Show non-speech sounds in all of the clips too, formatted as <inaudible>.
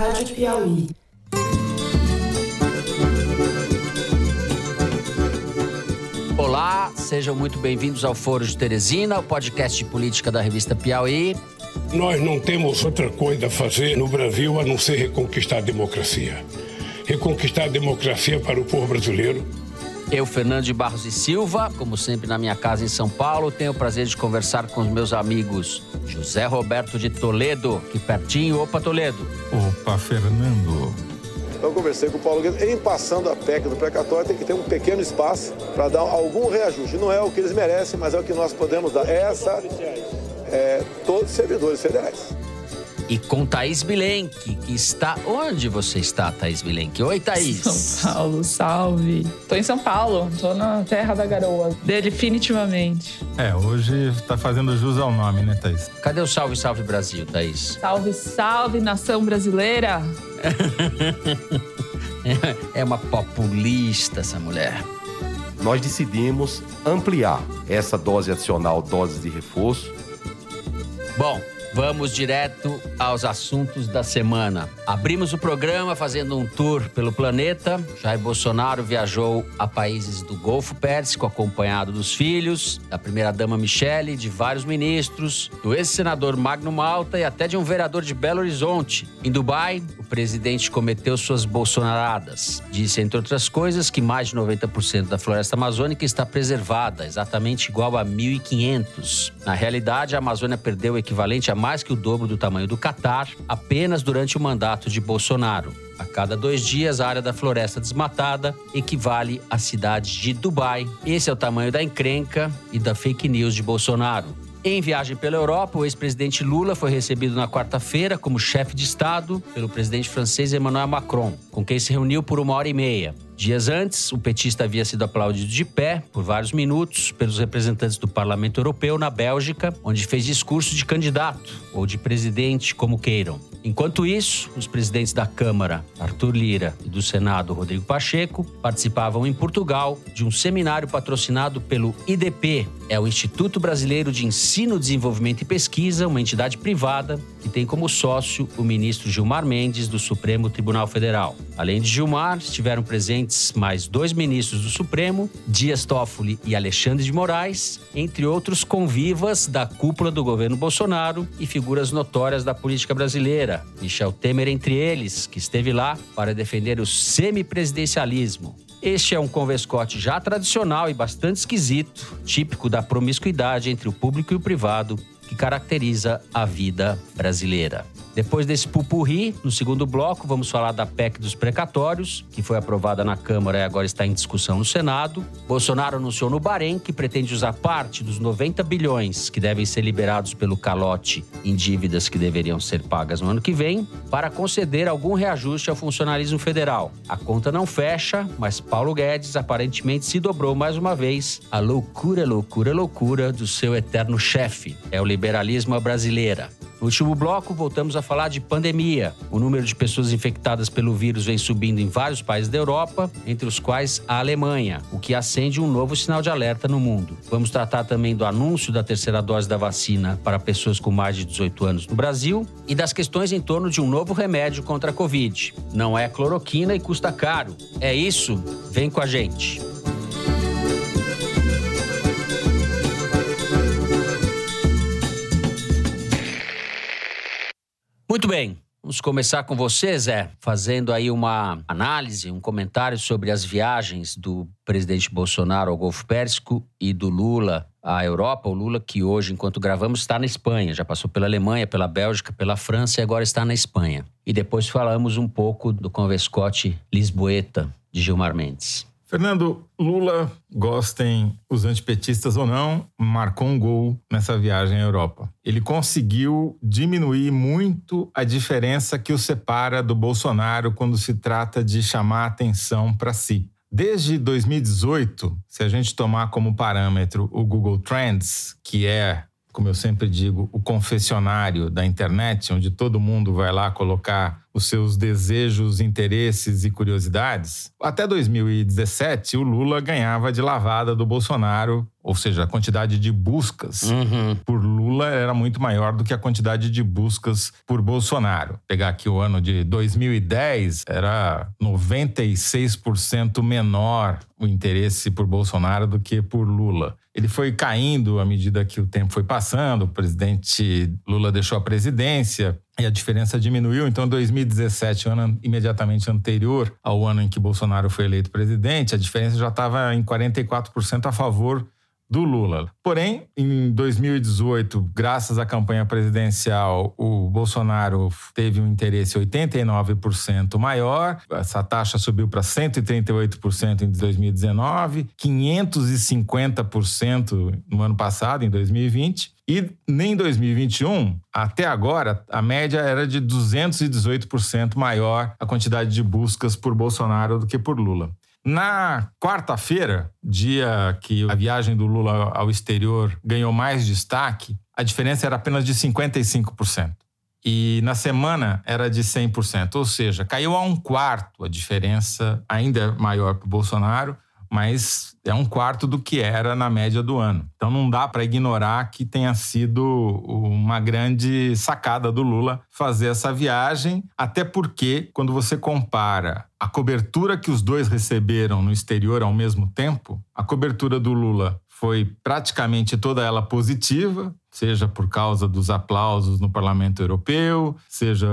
Rádio Piauí. Olá, sejam muito bem-vindos ao Foro de Teresina, o podcast de política da revista Piauí. Nós não temos outra coisa a fazer no Brasil a não ser reconquistar a democracia. Reconquistar a democracia para o povo brasileiro. Eu, Fernando de Barros e Silva, como sempre na minha casa em São Paulo, tenho o prazer de conversar com os meus amigos José Roberto de Toledo, que pertinho, opa Toledo. Opa, Fernando. Então, conversei com o Paulo Guedes. Em passando a PEC do precatório, tem que ter um pequeno espaço para dar algum reajuste. Não é o que eles merecem, mas é o que nós podemos dar. Essa, é, todos os servidores federais. E com Thaís Bilenque, que está. Onde você está, Thaís Bilenque? Oi, Thaís. São Paulo, salve. Tô em São Paulo, tô na terra da garoa. Definitivamente. É, hoje tá fazendo jus ao nome, né, Thaís? Cadê o salve, salve Brasil, Thaís? Salve, salve, nação brasileira. <laughs> é uma populista essa mulher. Nós decidimos ampliar essa dose adicional, doses de reforço. Bom, Vamos direto aos assuntos da semana. Abrimos o programa fazendo um tour pelo planeta. Jair Bolsonaro viajou a países do Golfo Pérsico, acompanhado dos filhos, da primeira-dama Michele, de vários ministros, do ex-senador Magno Malta e até de um vereador de Belo Horizonte. Em Dubai, o presidente cometeu suas bolsonaradas. Disse, entre outras coisas, que mais de 90% da floresta amazônica está preservada, exatamente igual a 1.500. Na realidade, a Amazônia perdeu o equivalente a mais que o dobro do tamanho do Catar apenas durante o mandato de Bolsonaro. A cada dois dias, a área da floresta desmatada equivale à cidade de Dubai. Esse é o tamanho da encrenca e da fake news de Bolsonaro. Em viagem pela Europa, o ex-presidente Lula foi recebido na quarta-feira como chefe de Estado pelo presidente francês Emmanuel Macron, com quem se reuniu por uma hora e meia. Dias antes, o petista havia sido aplaudido de pé por vários minutos pelos representantes do Parlamento Europeu na Bélgica, onde fez discurso de candidato ou de presidente, como queiram. Enquanto isso, os presidentes da Câmara, Arthur Lira, e do Senado, Rodrigo Pacheco, participavam em Portugal de um seminário patrocinado pelo IDP, é o Instituto Brasileiro de Ensino, Desenvolvimento e Pesquisa, uma entidade privada que tem como sócio o ministro Gilmar Mendes, do Supremo Tribunal Federal. Além de Gilmar, estiveram presentes mais dois ministros do Supremo, Dias Toffoli e Alexandre de Moraes, entre outros convivas da cúpula do governo Bolsonaro e figuras notórias da política brasileira, Michel Temer entre eles, que esteve lá para defender o semipresidencialismo. Este é um convescote já tradicional e bastante esquisito, típico da promiscuidade entre o público e o privado, que caracteriza a vida brasileira. Depois desse pupurri, no segundo bloco, vamos falar da PEC dos precatórios, que foi aprovada na Câmara e agora está em discussão no Senado. Bolsonaro anunciou no Bahrein que pretende usar parte dos 90 bilhões que devem ser liberados pelo calote em dívidas que deveriam ser pagas no ano que vem para conceder algum reajuste ao funcionalismo federal. A conta não fecha, mas Paulo Guedes aparentemente se dobrou mais uma vez a loucura, loucura, loucura do seu eterno chefe. É o liberalismo brasileira. No último bloco, voltamos a falar de pandemia. O número de pessoas infectadas pelo vírus vem subindo em vários países da Europa, entre os quais a Alemanha, o que acende um novo sinal de alerta no mundo. Vamos tratar também do anúncio da terceira dose da vacina para pessoas com mais de 18 anos no Brasil e das questões em torno de um novo remédio contra a Covid. Não é cloroquina e custa caro. É isso? Vem com a gente. Bem. Vamos começar com você, Zé, fazendo aí uma análise, um comentário sobre as viagens do presidente Bolsonaro ao Golfo Pérsico e do Lula à Europa. O Lula, que hoje, enquanto gravamos, está na Espanha. Já passou pela Alemanha, pela Bélgica, pela França e agora está na Espanha. E depois falamos um pouco do Convescote Lisboeta de Gilmar Mendes. Fernando, Lula, gostem os antipetistas ou não, marcou um gol nessa viagem à Europa. Ele conseguiu diminuir muito a diferença que o separa do Bolsonaro quando se trata de chamar atenção para si. Desde 2018, se a gente tomar como parâmetro o Google Trends, que é como eu sempre digo, o confessionário da internet, onde todo mundo vai lá colocar os seus desejos, interesses e curiosidades, até 2017 o Lula ganhava de lavada do Bolsonaro, ou seja, a quantidade de buscas Uhum. por Lula era muito maior do que a quantidade de buscas por Bolsonaro. Pegar aqui o ano de 2010, era 96% menor o interesse por Bolsonaro do que por Lula. Ele foi caindo à medida que o tempo foi passando, o presidente Lula deixou a presidência e a diferença diminuiu. Então, 2017, o ano imediatamente anterior ao ano em que Bolsonaro foi eleito presidente, a diferença já estava em 44% a favor do Lula. Porém, em 2018, graças à campanha presidencial, o Bolsonaro teve um interesse 89% maior. Essa taxa subiu para 138% em 2019, 550% no ano passado, em 2020. E em 2021, até agora, a média era de 218% maior a quantidade de buscas por Bolsonaro do que por Lula. Na quarta-feira, dia que a viagem do Lula ao exterior ganhou mais destaque, a diferença era apenas de 55%. E na semana era de 100%, ou seja, caiu a um quarto a diferença, ainda maior para o Bolsonaro, mas é um quarto do que era na média do ano. Então não dá para ignorar que tenha sido uma grande sacada do Lula fazer essa viagem, até porque quando você compara a cobertura que os dois receberam no exterior ao mesmo tempo, a cobertura do Lula foi praticamente toda ela positiva, seja por causa dos aplausos no Parlamento Europeu, seja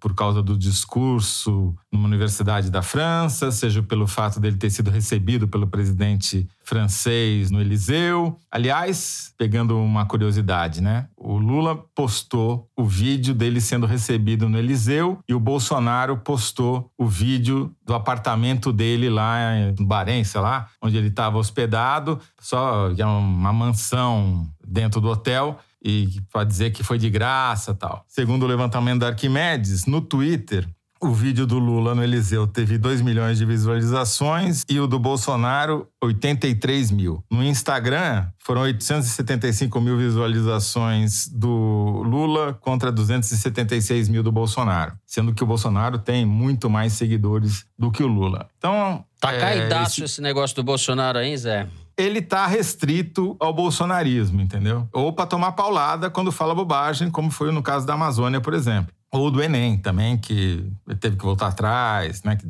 por causa do discurso numa universidade da França, seja pelo fato dele ter sido recebido pelo presidente francês no Eliseu. Aliás, pegando uma curiosidade, né? O Lula postou o vídeo dele sendo recebido no Eliseu e o Bolsonaro postou o vídeo do apartamento dele lá no Bahrein, sei lá, onde ele estava hospedado, só que é uma mansão dentro do hotel e para dizer que foi de graça tal. Segundo o levantamento da Arquimedes, no Twitter, o vídeo do Lula no Eliseu teve 2 milhões de visualizações e o do Bolsonaro, 83 mil. No Instagram, foram 875 mil visualizações do Lula contra 276 mil do Bolsonaro. Sendo que o Bolsonaro tem muito mais seguidores do que o Lula. Então. Tá é, caidaço esse negócio do Bolsonaro aí, Zé? Ele tá restrito ao bolsonarismo, entendeu? Ou para tomar paulada quando fala bobagem, como foi no caso da Amazônia, por exemplo. Ou do Enem também, que teve que voltar atrás, né? Que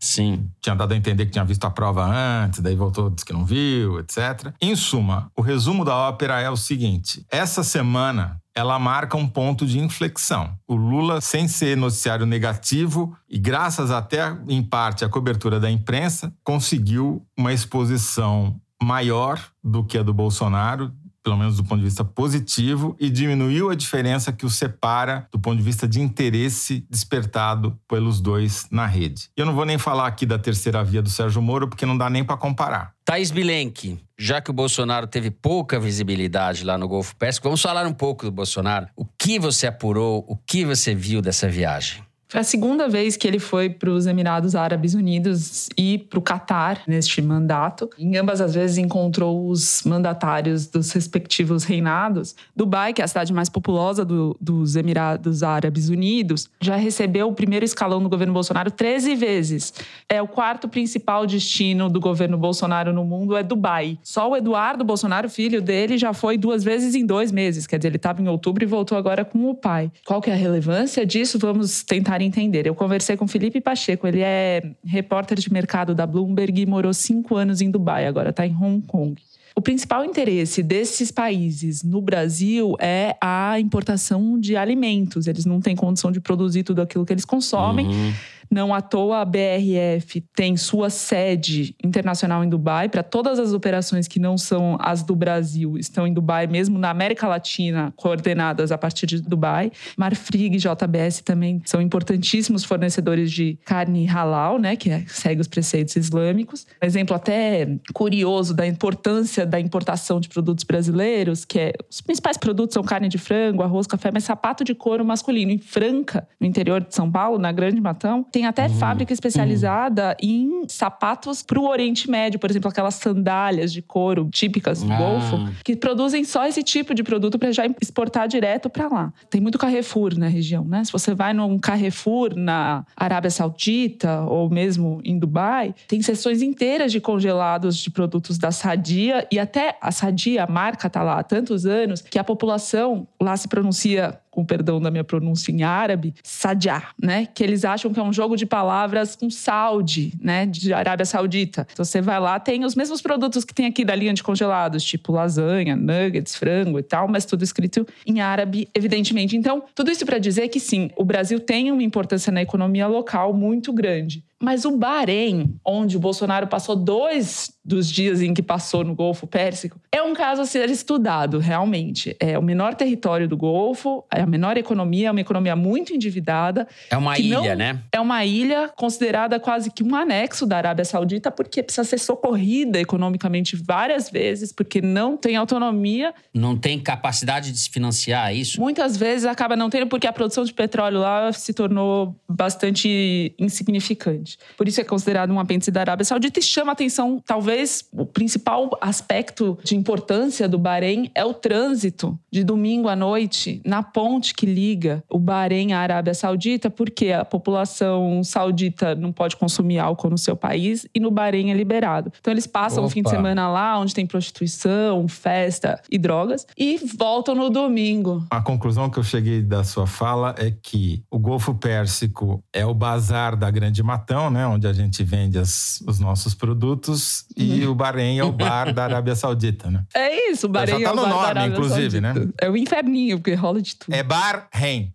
Sim. tinha dado a entender que tinha visto a prova antes, daí voltou, disse que não viu, etc. Em suma, o resumo da ópera é o seguinte: essa semana ela marca um ponto de inflexão. O Lula, sem ser noticiário negativo, e graças até em parte à cobertura da imprensa, conseguiu uma exposição maior do que a do Bolsonaro, pelo menos do ponto de vista positivo, e diminuiu a diferença que os separa do ponto de vista de interesse despertado pelos dois na rede. Eu não vou nem falar aqui da terceira via do Sérgio Moro, porque não dá nem para comparar. Thaís Bilenque, já que o Bolsonaro teve pouca visibilidade lá no Golfo Pérsico, vamos falar um pouco do Bolsonaro. O que você apurou, o que você viu dessa viagem? Foi a segunda vez que ele foi para os Emirados Árabes Unidos e para o Catar neste mandato. Em ambas as vezes encontrou os mandatários dos respectivos reinados. Dubai, que é a cidade mais populosa do, dos Emirados Árabes Unidos, já recebeu o primeiro escalão do governo Bolsonaro 13 vezes. É o quarto principal destino do governo Bolsonaro no mundo é Dubai. Só o Eduardo Bolsonaro, filho dele, já foi duas vezes em dois meses. Quer dizer, ele estava em outubro e voltou agora com o pai. Qual que é a relevância disso? Vamos tentar entender. Eu conversei com Felipe Pacheco, ele é repórter de mercado da Bloomberg e morou cinco anos em Dubai, agora está em Hong Kong. O principal interesse desses países no Brasil é a importação de alimentos. Eles não têm condição de produzir tudo aquilo que eles consomem. Uhum. Não à toa a BRF tem sua sede internacional em Dubai. Para todas as operações que não são as do Brasil, estão em Dubai, mesmo na América Latina, coordenadas a partir de Dubai. Marfrig e JBS também são importantíssimos fornecedores de carne halal, né, que é, segue os preceitos islâmicos. Um exemplo até curioso da importância da importação de produtos brasileiros, que é os principais produtos são carne de frango, arroz, café, mas sapato de couro masculino. Em Franca, no interior de São Paulo, na Grande Matão, tem tem até uhum. fábrica especializada uhum. em sapatos para o Oriente Médio, por exemplo, aquelas sandálias de couro típicas do ah. Golfo, que produzem só esse tipo de produto para já exportar direto para lá. Tem muito Carrefour na região, né? Se você vai num Carrefour na Arábia Saudita ou mesmo em Dubai, tem seções inteiras de congelados de produtos da Sadia e até a Sadia, a marca está lá há tantos anos que a população lá se pronuncia com perdão da minha pronúncia em árabe, Sadia, né? Que eles acham que é um jogo de palavras com Saudi, né? De Arábia Saudita. Então você vai lá, tem os mesmos produtos que tem aqui da linha de congelados, tipo lasanha, nuggets, frango e tal, mas tudo escrito em árabe, evidentemente. Então, tudo isso para dizer que sim, o Brasil tem uma importância na economia local muito grande. Mas o Bahrein, onde o Bolsonaro passou dois dos dias em que passou no Golfo Pérsico, é um caso a ser estudado, realmente. É o menor território do Golfo, é a menor economia, é uma economia muito endividada. É uma ilha, né? É uma ilha considerada quase que um anexo da Arábia Saudita, porque precisa ser socorrida economicamente várias vezes, porque não tem autonomia. Não tem capacidade de se financiar, é isso? Muitas vezes acaba não tendo, porque a produção de petróleo lá se tornou bastante insignificante. Por isso é considerado um apêndice da Arábia Saudita e chama atenção, talvez, o principal aspecto de importância do Bahrein é o trânsito de domingo à noite na ponte que liga o Bahrein à Arábia Saudita, porque a população saudita não pode consumir álcool no seu país e no Bahrein é liberado. Então eles passam o fim de semana lá, onde tem prostituição, festa e drogas, e voltam no domingo. A conclusão que eu cheguei da sua fala é que o Golfo Pérsico é o bazar da Grande Matão né? Onde a gente vende as, os nossos produtos. E uhum. o Bahrein é o bar da Arábia Saudita, né? É isso, o Bahrein Já tá é o no bar nome, inclusive, Saudita. né? É o inferninho, porque rola de tudo. É Bahrein.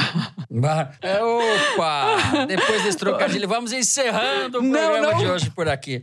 <laughs> bar... É, opa! Depois desse trocadilho, vamos encerrando o programa não, não. de hoje por aqui.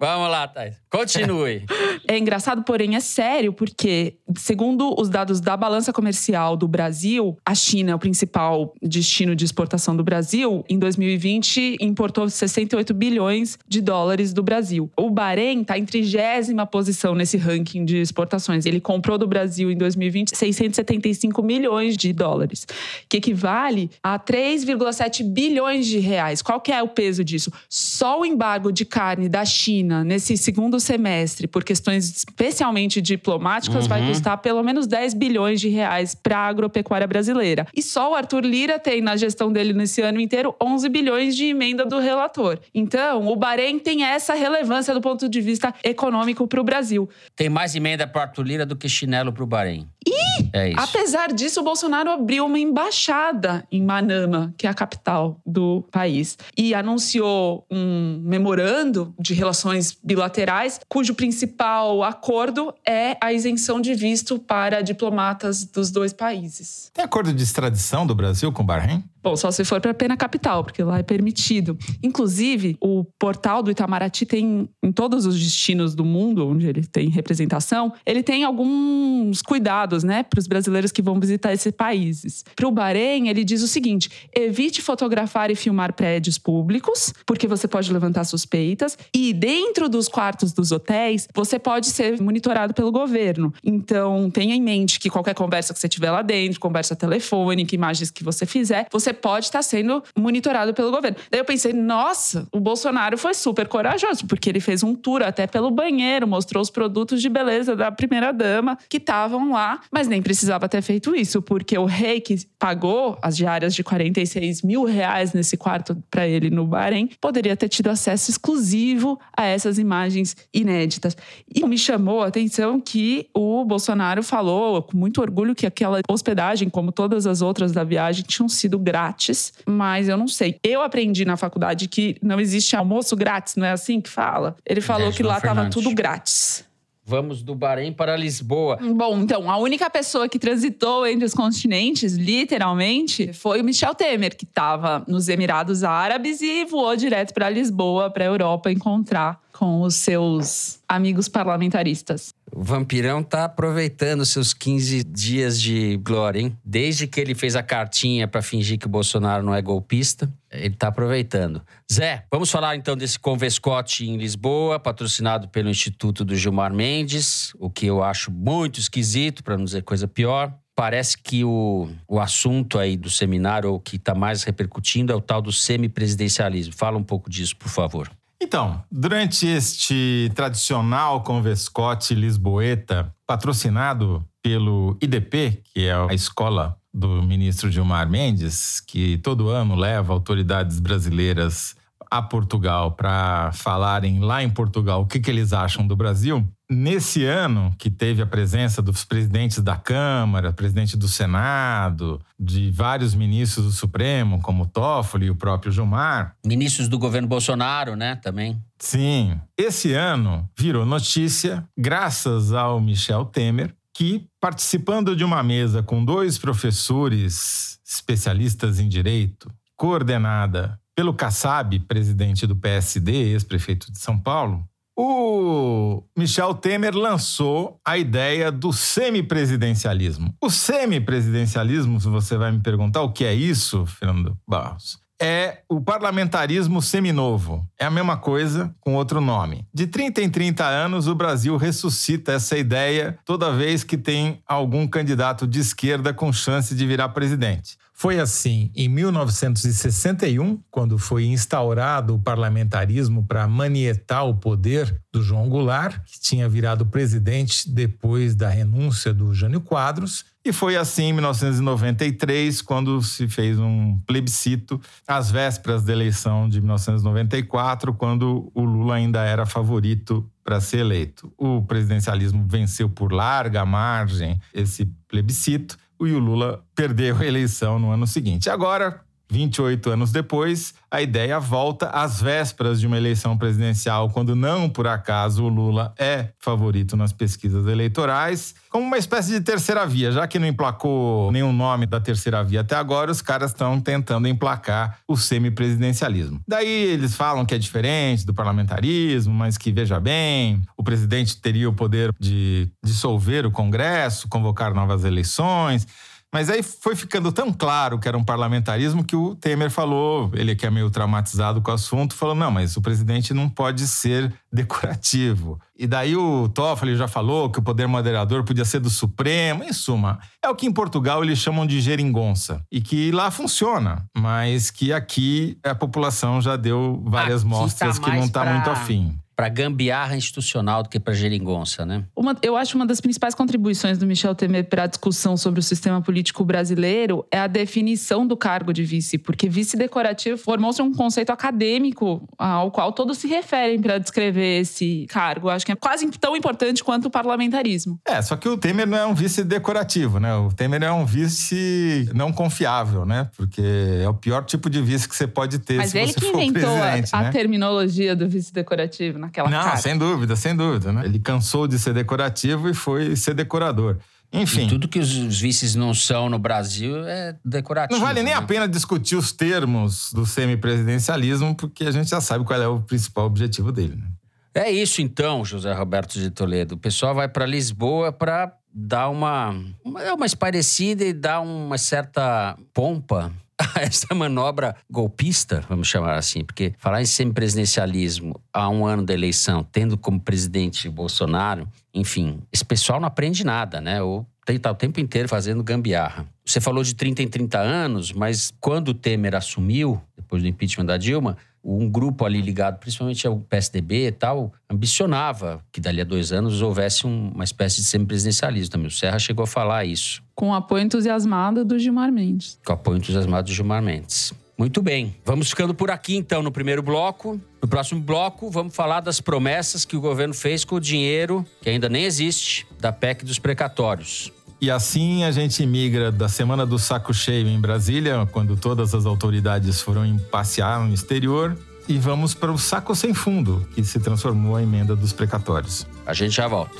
Vamos lá, Thais. Continue. <laughs> é engraçado, porém é sério, porque, segundo os dados da balança comercial do Brasil, a China é o principal destino de exportação do Brasil. Em 2020, importou 68 bilhões de dólares do Brasil. O Bahrein está em trigésima posição nesse ranking de exportações. Ele comprou do Brasil em 2020 675 milhões de dólares, que equivale a 3,7 bilhões de reais. Qual que é o peso disso? Só o embargo de carne da China nesse segundo semestre, por questões especialmente diplomáticas, uhum. vai custar pelo menos 10 bilhões de reais para a agropecuária brasileira. E só o Arthur Lira tem na gestão dele nesse ano inteiro 11 bilhões de emenda do relator. Então, o Bahrein tem essa relevância do ponto de vista econômico para o Brasil. Tem mais emenda para Arthur Lira do que chinelo para o Bahrein. E, é apesar disso, o Bolsonaro abriu uma embaixada em Manama, que é a capital do país, e anunciou um memorando de relações bilaterais, cujo principal acordo é a isenção de visto para diplomatas dos dois países. Tem acordo de extradição do Brasil com o Bahrein? Bom, só se for para a pena capital, porque lá é permitido. Inclusive, o portal do Itamaraty tem, em todos os destinos do mundo onde ele tem representação, ele tem alguns cuidados, né, para os brasileiros que vão visitar esses países. Para o Bahrein, ele diz o seguinte: evite fotografar e filmar prédios públicos, porque você pode levantar suspeitas, e dentro dos quartos dos hotéis, você pode ser monitorado pelo governo. Então, tenha em mente que qualquer conversa que você tiver lá dentro, conversa telefônica, imagens que você fizer, você você pode estar sendo monitorado pelo governo. Daí eu pensei, nossa, o Bolsonaro foi super corajoso, porque ele fez um tour até pelo banheiro, mostrou os produtos de beleza da primeira-dama que estavam lá, mas nem precisava ter feito isso, porque o rei que pagou as diárias de 46 mil reais nesse quarto para ele no Bahrein poderia ter tido acesso exclusivo a essas imagens inéditas. E me chamou a atenção que o Bolsonaro falou com muito orgulho que aquela hospedagem, como todas as outras da viagem, tinham sido grátis, mas eu não sei. Eu aprendi na faculdade que não existe almoço grátis, não é assim que fala? Ele falou que lá estava tudo grátis. Vamos do Bahrein para Lisboa. Bom, então, a única pessoa que transitou entre os continentes, literalmente, foi o Michel Temer, que estava nos Emirados Árabes e voou direto para Lisboa, para a Europa, encontrar com os seus amigos parlamentaristas. O Vampirão tá aproveitando seus 15 dias de glória, hein? Desde que ele fez a cartinha para fingir que o Bolsonaro não é golpista, ele tá aproveitando. Zé, vamos falar então desse Convescote em Lisboa, patrocinado pelo Instituto do Gilmar Mendes, o que eu acho muito esquisito, para não dizer coisa pior parece que o, o assunto aí do seminário, ou que está mais repercutindo, é o tal do semipresidencialismo. Fala um pouco disso, por favor. Então, durante este tradicional Convescote Lisboeta, patrocinado pelo IDP, que é a escola do ministro Gilmar Mendes, que todo ano leva autoridades brasileiras a Portugal para falarem lá em Portugal o que, que eles acham do Brasil. Nesse ano, que teve a presença dos presidentes da Câmara, presidente do Senado, de vários ministros do Supremo, como Toffoli e o próprio Gilmar. Ministros do governo Bolsonaro, né, também. Sim. Esse ano virou notícia, graças ao Michel Temer, que, participando de uma mesa com dois professores especialistas em direito, coordenada pelo Kassab, presidente do PSD, ex-prefeito de São Paulo, o Michel Temer lançou a ideia do semipresidencialismo. O semipresidencialismo, se você vai me perguntar o que é isso, Fernando Barros, é o parlamentarismo seminovo. É a mesma coisa com outro nome. De 30 em 30 anos, o Brasil ressuscita essa ideia toda vez que tem algum candidato de esquerda com chance de virar presidente. Foi assim em 1961, quando foi instaurado o parlamentarismo para manietar o poder do João Goulart, que tinha virado presidente depois da renúncia do Jânio Quadros. E foi assim em 1993, quando se fez um plebiscito, às vésperas da eleição de 1994, quando o Lula ainda era favorito para ser eleito. O presidencialismo venceu por larga margem esse plebiscito e o Lula perdeu a eleição no ano seguinte. Agora, 28 anos depois, a ideia volta às vésperas de uma eleição presidencial, quando não por acaso o Lula é favorito nas pesquisas eleitorais, como uma espécie de terceira via. Já que não emplacou nenhum nome da terceira via até agora, os caras estão tentando emplacar o semipresidencialismo. Daí eles falam que é diferente do parlamentarismo, mas que, veja bem, o presidente teria o poder de dissolver o Congresso, convocar novas eleições. Mas aí foi ficando tão claro que era um parlamentarismo que o Temer falou, ele que é meio traumatizado com o assunto, falou: não, mas o presidente não pode ser <laughs> decorativo. E daí o Toffoli já falou que o poder moderador podia ser do Supremo. Em suma, é o que em Portugal eles chamam de geringonça. E que lá funciona, mas que aqui a população já deu várias Aqui mostras tá que não está pra- muito afim. Para gambiarra institucional do que para geringonça, né? Uma- eu acho uma das principais contribuições do Michel Temer para a discussão sobre o sistema político brasileiro é a definição do cargo de vice, porque vice decorativo formou-se um conceito acadêmico ao qual todos se referem para descrever esse cargo. Acho que é quase tão importante quanto o parlamentarismo. É, só que o Temer não é um vice decorativo, né? O Temer é um vice não confiável, né? Porque é o pior tipo de vice que você pode ter Mas se ele você que for inventou a, presidente, a né? terminologia do vice decorativo naquela Não, cara. sem dúvida, sem dúvida, né? Ele cansou de ser decorativo e foi ser decorador. Enfim, E tudo que os vices não são no Brasil é decorativo. não vale nem a né? pena discutir os termos do semipresidencialismo, porque a gente já sabe qual é o principal objetivo dele, né? É isso então, José Roberto de Toledo. O pessoal vai para Lisboa para dar uma, uma, é uma esparecida e dar uma certa pompa <laughs> essa manobra golpista, vamos chamar assim, porque falar em semipresidencialismo há um ano da eleição, tendo como presidente Bolsonaro, enfim, esse pessoal não aprende nada, né? Ou tá o tempo inteiro fazendo gambiarra. Você falou de 30 em 30 anos, mas quando o Temer assumiu, depois do impeachment da Dilma, um grupo ali ligado principalmente ao PSDB e tal, ambicionava que dali a dois anos houvesse um- uma espécie de semipresidencialismo também. O Serra chegou a falar isso, Com o apoio entusiasmado do Gilmar Mendes. com o apoio entusiasmado de Gilmar Mendes. Muito bem, vamos ficando por aqui então no primeiro bloco. No próximo bloco, vamos falar das promessas que o governo fez com o dinheiro, que ainda nem existe, da PEC dos precatórios. E assim a gente migra da Semana do Saco Cheio em Brasília, quando todas as autoridades foram passear no exterior, e vamos para o Saco Sem Fundo, que se transformou a emenda dos precatórios. A gente já volta.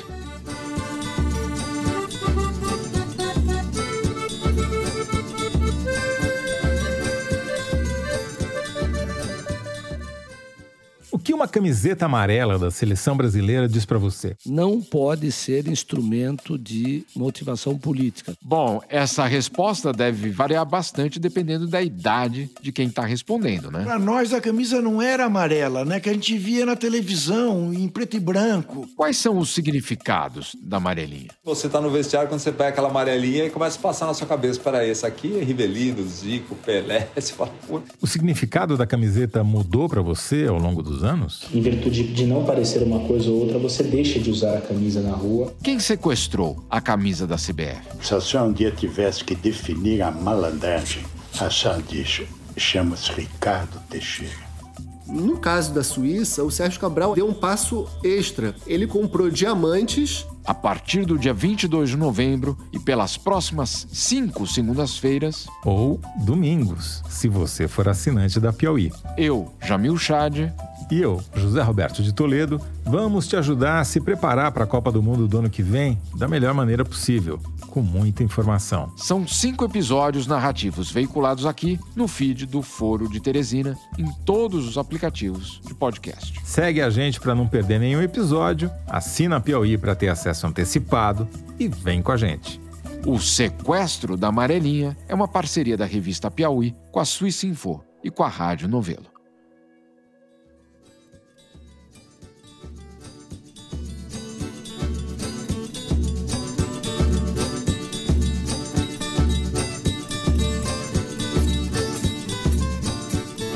Que uma camiseta amarela da seleção brasileira diz para você? Não pode ser instrumento de motivação política. Bom, essa resposta deve variar bastante dependendo da idade de quem está respondendo, né? Para nós a camisa não era amarela, né? Que a gente via na televisão, em preto e branco. Quais são os significados da amarelinha? Você está no vestiário quando você pega aquela amarelinha e começa a passar na sua cabeça, para esse aqui é Rivelino, Zico, Pelé, <laughs> você fala, Pô. O significado da camiseta mudou para você ao longo dos anos? Em virtude de não parecer uma coisa ou outra, você deixa de usar a camisa na rua. Quem sequestrou a camisa da CBF? Se a senhora um dia tivesse que definir a malandragem, a senhora diz, chama-se Ricardo Teixeira. No caso da Suíça, o Sérgio Cabral deu um passo extra. Ele comprou diamantes. A partir do dia 22 de novembro e pelas próximas cinco segundas-feiras. Ou domingos, se você for assinante da Piauí. Eu, Jamil Chad. E eu, José Roberto de Toledo, vamos te ajudar a se preparar para a Copa do Mundo do ano que vem da melhor maneira possível, com muita informação. São cinco episódios narrativos veiculados aqui no feed do Foro de Teresina, em todos os aplicativos de podcast. Segue a gente para não perder nenhum episódio, assina a Piauí para ter acesso antecipado e vem com a gente. O Sequestro da Amarelinha é uma parceria da revista Piauí com a Suíça Info e com a Rádio Novelo.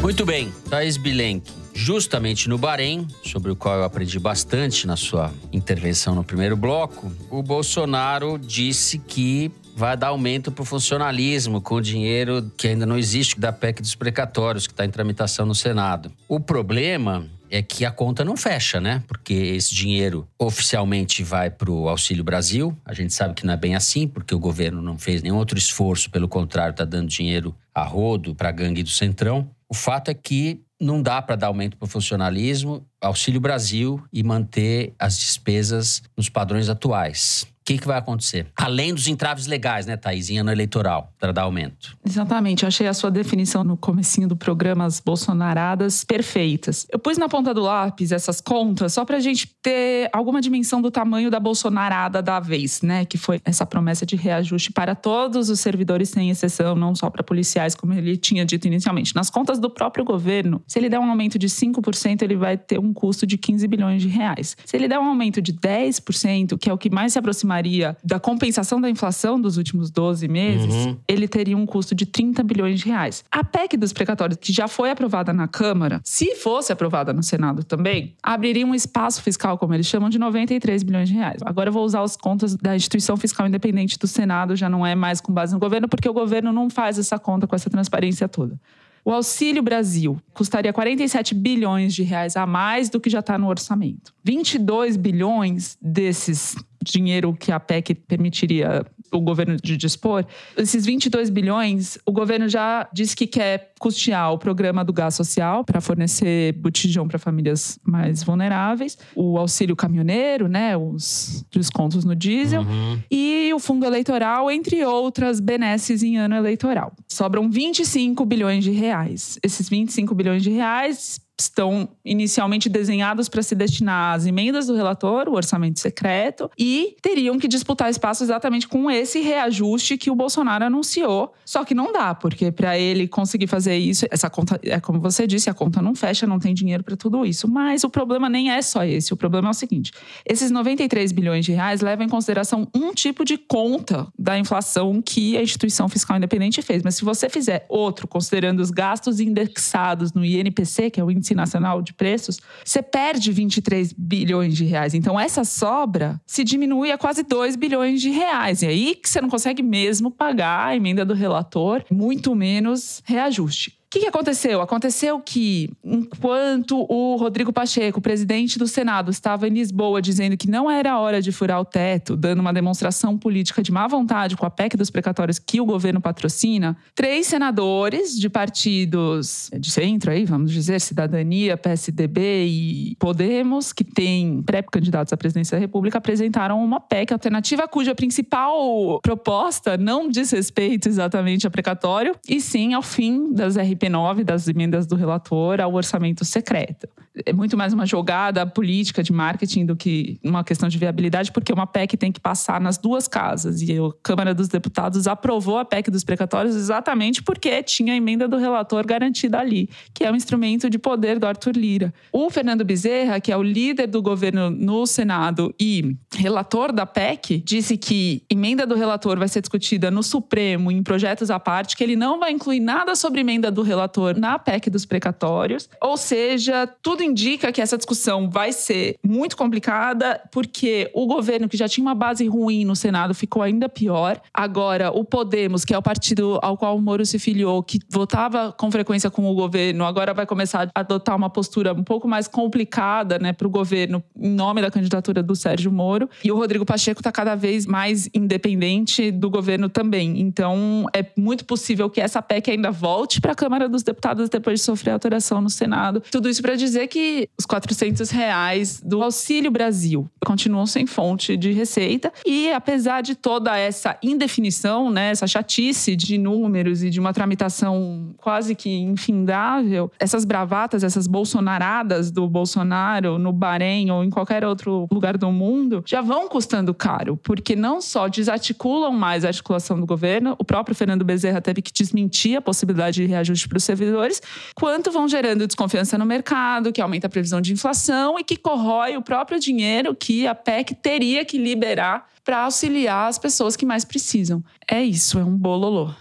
Muito bem, Thais Bilenque. Justamente no Bahrein, sobre o qual eu aprendi bastante na sua intervenção no primeiro bloco, o Bolsonaro disse que vai dar aumento para o funcionalismo com o dinheiro que ainda não existe da PEC dos precatórios, que está em tramitação no Senado. O problema é que a conta não fecha, né? Porque esse dinheiro oficialmente vai para o Auxílio Brasil. A gente sabe que não é bem assim, porque o governo não fez nenhum outro esforço, pelo contrário, está dando dinheiro a rodo para a gangue do Centrão. O fato é que não dá para dar aumento para o funcionalismo, Auxílio Brasil e manter as despesas nos padrões atuais. O que, que vai acontecer? Além dos entraves legais, né, Thaís, em ano eleitoral, para dar aumento. Exatamente. Eu achei a sua definição no comecinho do programa, as bolsonaradas, perfeitas. Eu pus na ponta do lápis essas contas só para a gente ter alguma dimensão do tamanho da bolsonarada da vez, né? Que foi essa promessa de reajuste para todos os servidores, sem exceção, não só para policiais, como ele tinha dito inicialmente. Nas contas do próprio governo, se ele der um aumento de 5%, ele vai ter um custo de 15 bilhões de reais. Se ele der um aumento de 10%, que é o que mais se aproximaria da compensação da inflação dos últimos 12 meses, uhum. ele teria um custo de 30 bilhões de reais. A PEC dos precatórios, que já foi aprovada na Câmara, se fosse aprovada no Senado também, abriria um espaço fiscal, como eles chamam, de 93 bilhões de reais. Agora eu vou usar as contas da instituição fiscal independente do Senado, já não é mais com base no governo, porque o governo não faz essa conta com essa transparência toda. O Auxílio Brasil custaria 47 bilhões de reais a mais do que já está no orçamento. 22 bilhões desses dinheiro que a PEC permitiria o governo de dispor, esses 22 bilhões, o governo já disse que quer custear o programa do gás social para fornecer botijão para famílias mais vulneráveis, o auxílio caminhoneiro, né, os descontos no diesel uhum. e o fundo eleitoral, entre outras benesses em ano eleitoral. Sobram 25 bilhões de reais. Esses 25 bilhões de reais estão inicialmente desenhados para se destinar às emendas do relator, o orçamento secreto, e teriam que disputar espaço exatamente com esse reajuste que o Bolsonaro anunciou. Só que não dá, porque para ele conseguir fazer isso, essa conta, é como você disse, a conta não fecha, não tem dinheiro para tudo isso. Mas o problema nem é só esse. O problema é o seguinte: esses 93 bilhões de reais levam em consideração um tipo de conta da inflação que a instituição fiscal independente fez. Mas se você fizer outro, considerando os gastos indexados no INPC, que é o Nacional de Preços, você perde 23 bilhões de reais. Então, essa sobra se diminui a quase 2 bilhões de reais. E aí que você não consegue mesmo pagar a emenda do relator, muito menos reajuste que, que aconteceu? Aconteceu que, enquanto o Rodrigo Pacheco, presidente do Senado, estava em Lisboa dizendo que não era hora de furar o teto, dando uma demonstração política de má vontade com a PEC dos precatórios que o governo patrocina, três senadores de partidos de centro aí, vamos dizer, Cidadania, PSDB e Podemos, que têm pré-candidatos à presidência da República, apresentaram uma PEC alternativa cuja principal proposta não diz respeito exatamente a precatório, e sim ao fim das RP 9 das emendas do relator ao orçamento secreto. É muito mais uma jogada política de marketing do que uma questão de viabilidade, porque uma PEC tem que passar nas duas casas. E a Câmara dos Deputados aprovou a PEC dos precatórios exatamente porque tinha a emenda do relator garantida ali, que é um instrumento de poder do Arthur Lira. O Fernando Bezerra, que é o líder do governo no Senado e relator da PEC, disse que emenda do relator vai ser discutida no Supremo em projetos à parte, que ele não vai incluir nada sobre emenda do relator na PEC dos precatórios. Ou seja, tudo indica que essa discussão vai ser muito complicada, porque o governo, que já tinha uma base ruim no Senado, ficou ainda pior. Agora, o Podemos, que é o partido ao qual o Moro se filiou, que votava com frequência com o governo, agora vai começar a adotar uma postura um pouco mais complicada né, para o governo, em nome da candidatura do Sérgio Moro. E o Rodrigo Pacheco está cada vez mais independente do governo também. Então, é muito possível que essa PEC ainda volte para a Câmara dos Deputados depois de sofrer alteração no Senado. Tudo isso para dizer que os 400 reais do Auxílio Brasil continuam sem fonte de receita. E apesar de toda essa indefinição, né, essa chatice de números e de uma tramitação quase que infindável, essas bravatas, essas bolsonaradas do Bolsonaro no Bahrein ou em qualquer outro lugar do mundo já vão custando caro, porque não só desarticulam mais a articulação do governo, o próprio Fernando Bezerra teve que desmentir a possibilidade de reajuste para os servidores, quanto vão gerando desconfiança no mercado, que aumenta a previsão de inflação e que corrói o próprio dinheiro que a PEC teria que liberar para auxiliar as pessoas que mais precisam. É isso, é um bololô.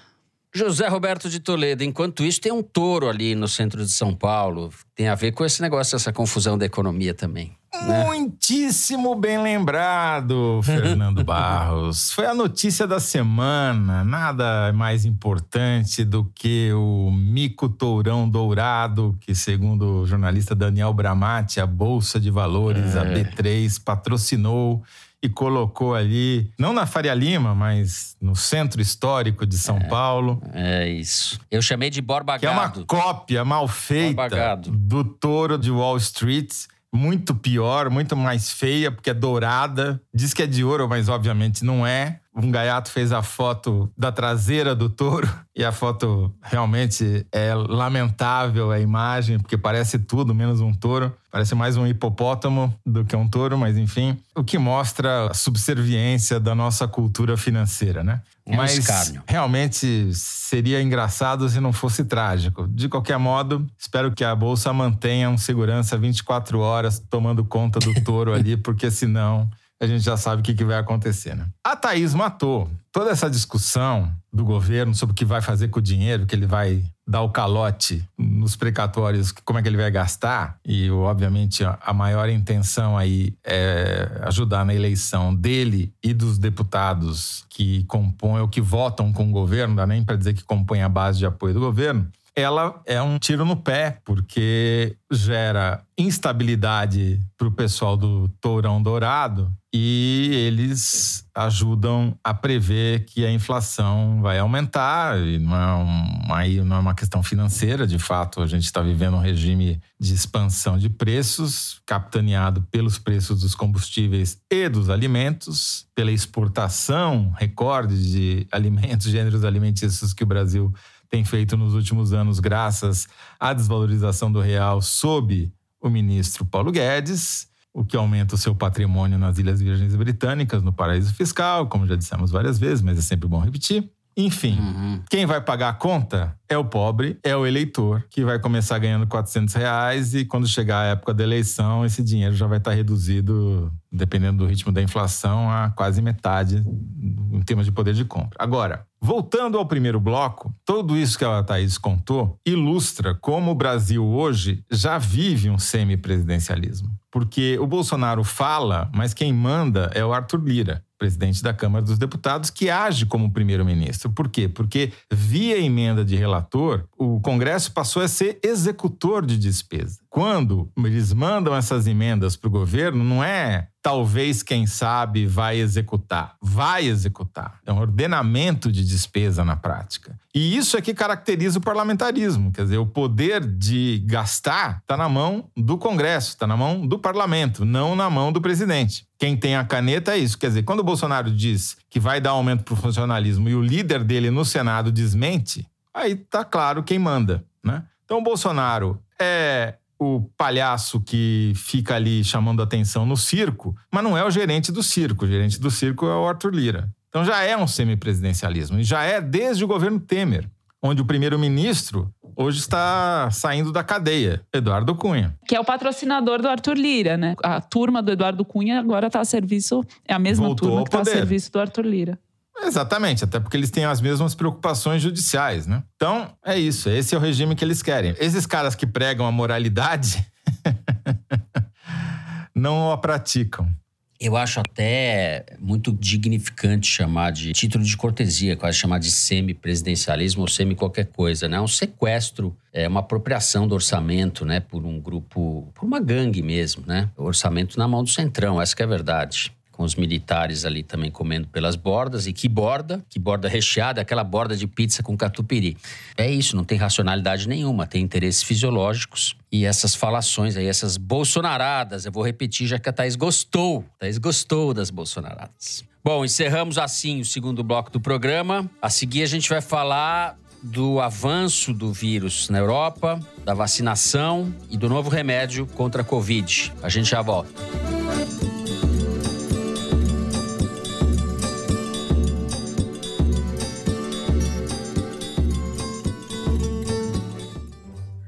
José Roberto de Toledo, enquanto isso, tem um touro ali no centro de São Paulo. Tem a ver com esse negócio, essa confusão da economia também. Né? Muitíssimo bem lembrado, Fernando <laughs> Barros. Foi a notícia da semana. Nada mais importante do que o mico tourão dourado, que, segundo o jornalista Daniel Bramati, a Bolsa de Valores, é. a B3, patrocinou e colocou ali, não na Faria Lima, mas no centro histórico de São é, Paulo. É isso. Eu chamei de Borba Que é uma cópia mal feita do touro de Wall Street. Muito pior, muito mais feia, porque é dourada. Diz que é de ouro, mas obviamente não é um gaiato fez a foto da traseira do touro e a foto realmente é lamentável a imagem, porque parece tudo menos um touro. Parece mais um hipopótamo do que um touro, mas enfim. O que mostra a subserviência da nossa cultura financeira, né? É um mas escárnio. realmente seria engraçado se não fosse trágico. De qualquer modo, espero que a bolsa mantenha um segurança 24 horas tomando conta do touro ali, porque senão a gente já sabe o que, que vai acontecer, né? A Thaís matou toda essa discussão do governo sobre o que vai fazer com o dinheiro, que ele vai dar o calote nos precatórios, como é que ele vai gastar. E, obviamente, a maior intenção aí é ajudar na eleição dele e dos deputados que compõem ou que votam com o governo, não dá nem para dizer que compõem a base de apoio do governo ela é um tiro no pé, porque gera instabilidade para o pessoal do Tourão Dourado e eles ajudam a prever que a inflação vai aumentar. E não é, um, aí não é uma questão financeira, de fato, a gente está vivendo um regime de expansão de preços, capitaneado pelos preços dos combustíveis e dos alimentos, pela exportação recorde de alimentos, gêneros alimentícios que o Brasil tem feito nos últimos anos, graças à desvalorização do real sob o ministro Paulo Guedes, o que aumenta o seu patrimônio nas Ilhas Virgens Britânicas, no paraíso fiscal, como já dissemos várias vezes, mas é sempre bom repetir. Enfim, uhum. quem vai pagar a conta é o pobre, é o eleitor, que vai começar ganhando 400 reais e quando chegar a época da eleição, esse dinheiro já vai estar reduzido, dependendo do ritmo da inflação, a quase metade em termos de poder de compra. Agora, voltando ao primeiro bloco, tudo isso que a Thaís contou ilustra como o Brasil hoje já vive um semipresidencialismo. Porque o Bolsonaro fala, mas quem manda é o Arthur Lira presidente da Câmara dos Deputados, que age como primeiro-ministro. Por quê? Porque, via emenda de relator, o Congresso passou a ser executor de despesa. Quando eles mandam essas emendas para o governo, não é talvez, quem sabe, vai executar. Vai executar. É um ordenamento de despesa na prática. E isso é que caracteriza o parlamentarismo. Quer dizer, o poder de gastar está na mão do Congresso, está na mão do parlamento, não na mão do presidente. Quem tem a caneta é isso. Quer dizer, quando o Bolsonaro diz que vai dar aumento para o funcionalismo e o líder dele no Senado desmente, aí tá claro quem manda, né? Então o Bolsonaro é o palhaço que fica ali chamando atenção no circo, mas não é o gerente do circo. O gerente do circo é o Arthur Lira. Então já é um semipresidencialismo. E já é desde o governo Temer, onde o primeiro-ministro hoje está saindo da cadeia, Eduardo Cunha. Que é o patrocinador do Arthur Lira, né? A turma do Eduardo Cunha agora está a serviço, é a mesma Voltou turma que está a serviço do Arthur Lira. Exatamente, até porque eles têm as mesmas preocupações judiciais, né? Então, é isso, esse é o regime que eles querem. Esses caras que pregam a moralidade <laughs> não a praticam. Eu acho até muito dignificante chamar de título de cortesia, quase chamar de semi-presidencialismo ou semi-qualquer coisa, né? Um sequestro, é uma apropriação do orçamento, né? Por um grupo, por uma gangue mesmo, né? Orçamento na mão do Centrão, essa é a verdade. Com os militares ali também comendo pelas bordas. E que borda? Que borda recheada, aquela borda de pizza com catupiry. É isso, não tem racionalidade nenhuma, tem interesses fisiológicos. E essas falações aí, essas bolsonaradas, eu vou repetir já que a Thaís gostou. A Thaís gostou das bolsonaradas. Bom, encerramos assim o segundo bloco do programa. A seguir a gente vai falar do avanço do vírus na Europa, da vacinação e do novo remédio contra a Covid. A gente já volta.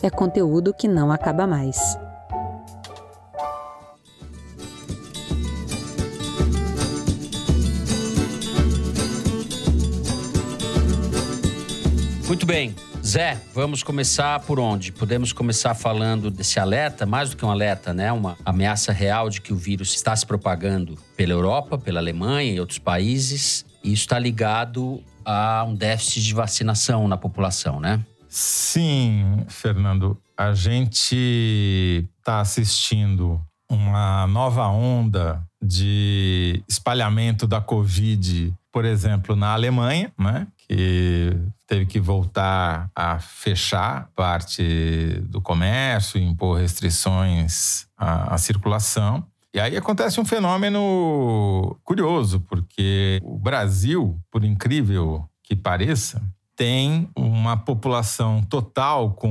É conteúdo que não acaba mais. Muito bem. Zé, vamos começar por onde? Podemos começar falando desse alerta, mais do que um alerta, né? Uma ameaça real de que o vírus está se propagando pela Europa, pela Alemanha e outros países. E isso está ligado a um déficit de vacinação na população, né? Sim, Fernando. A gente está assistindo uma nova onda de espalhamento da Covid, por exemplo, na Alemanha, né? Que teve que voltar a fechar parte do comércio, impor restrições à, à circulação. E aí acontece um fenômeno curioso, porque o Brasil, por incrível que pareça, tem uma população total com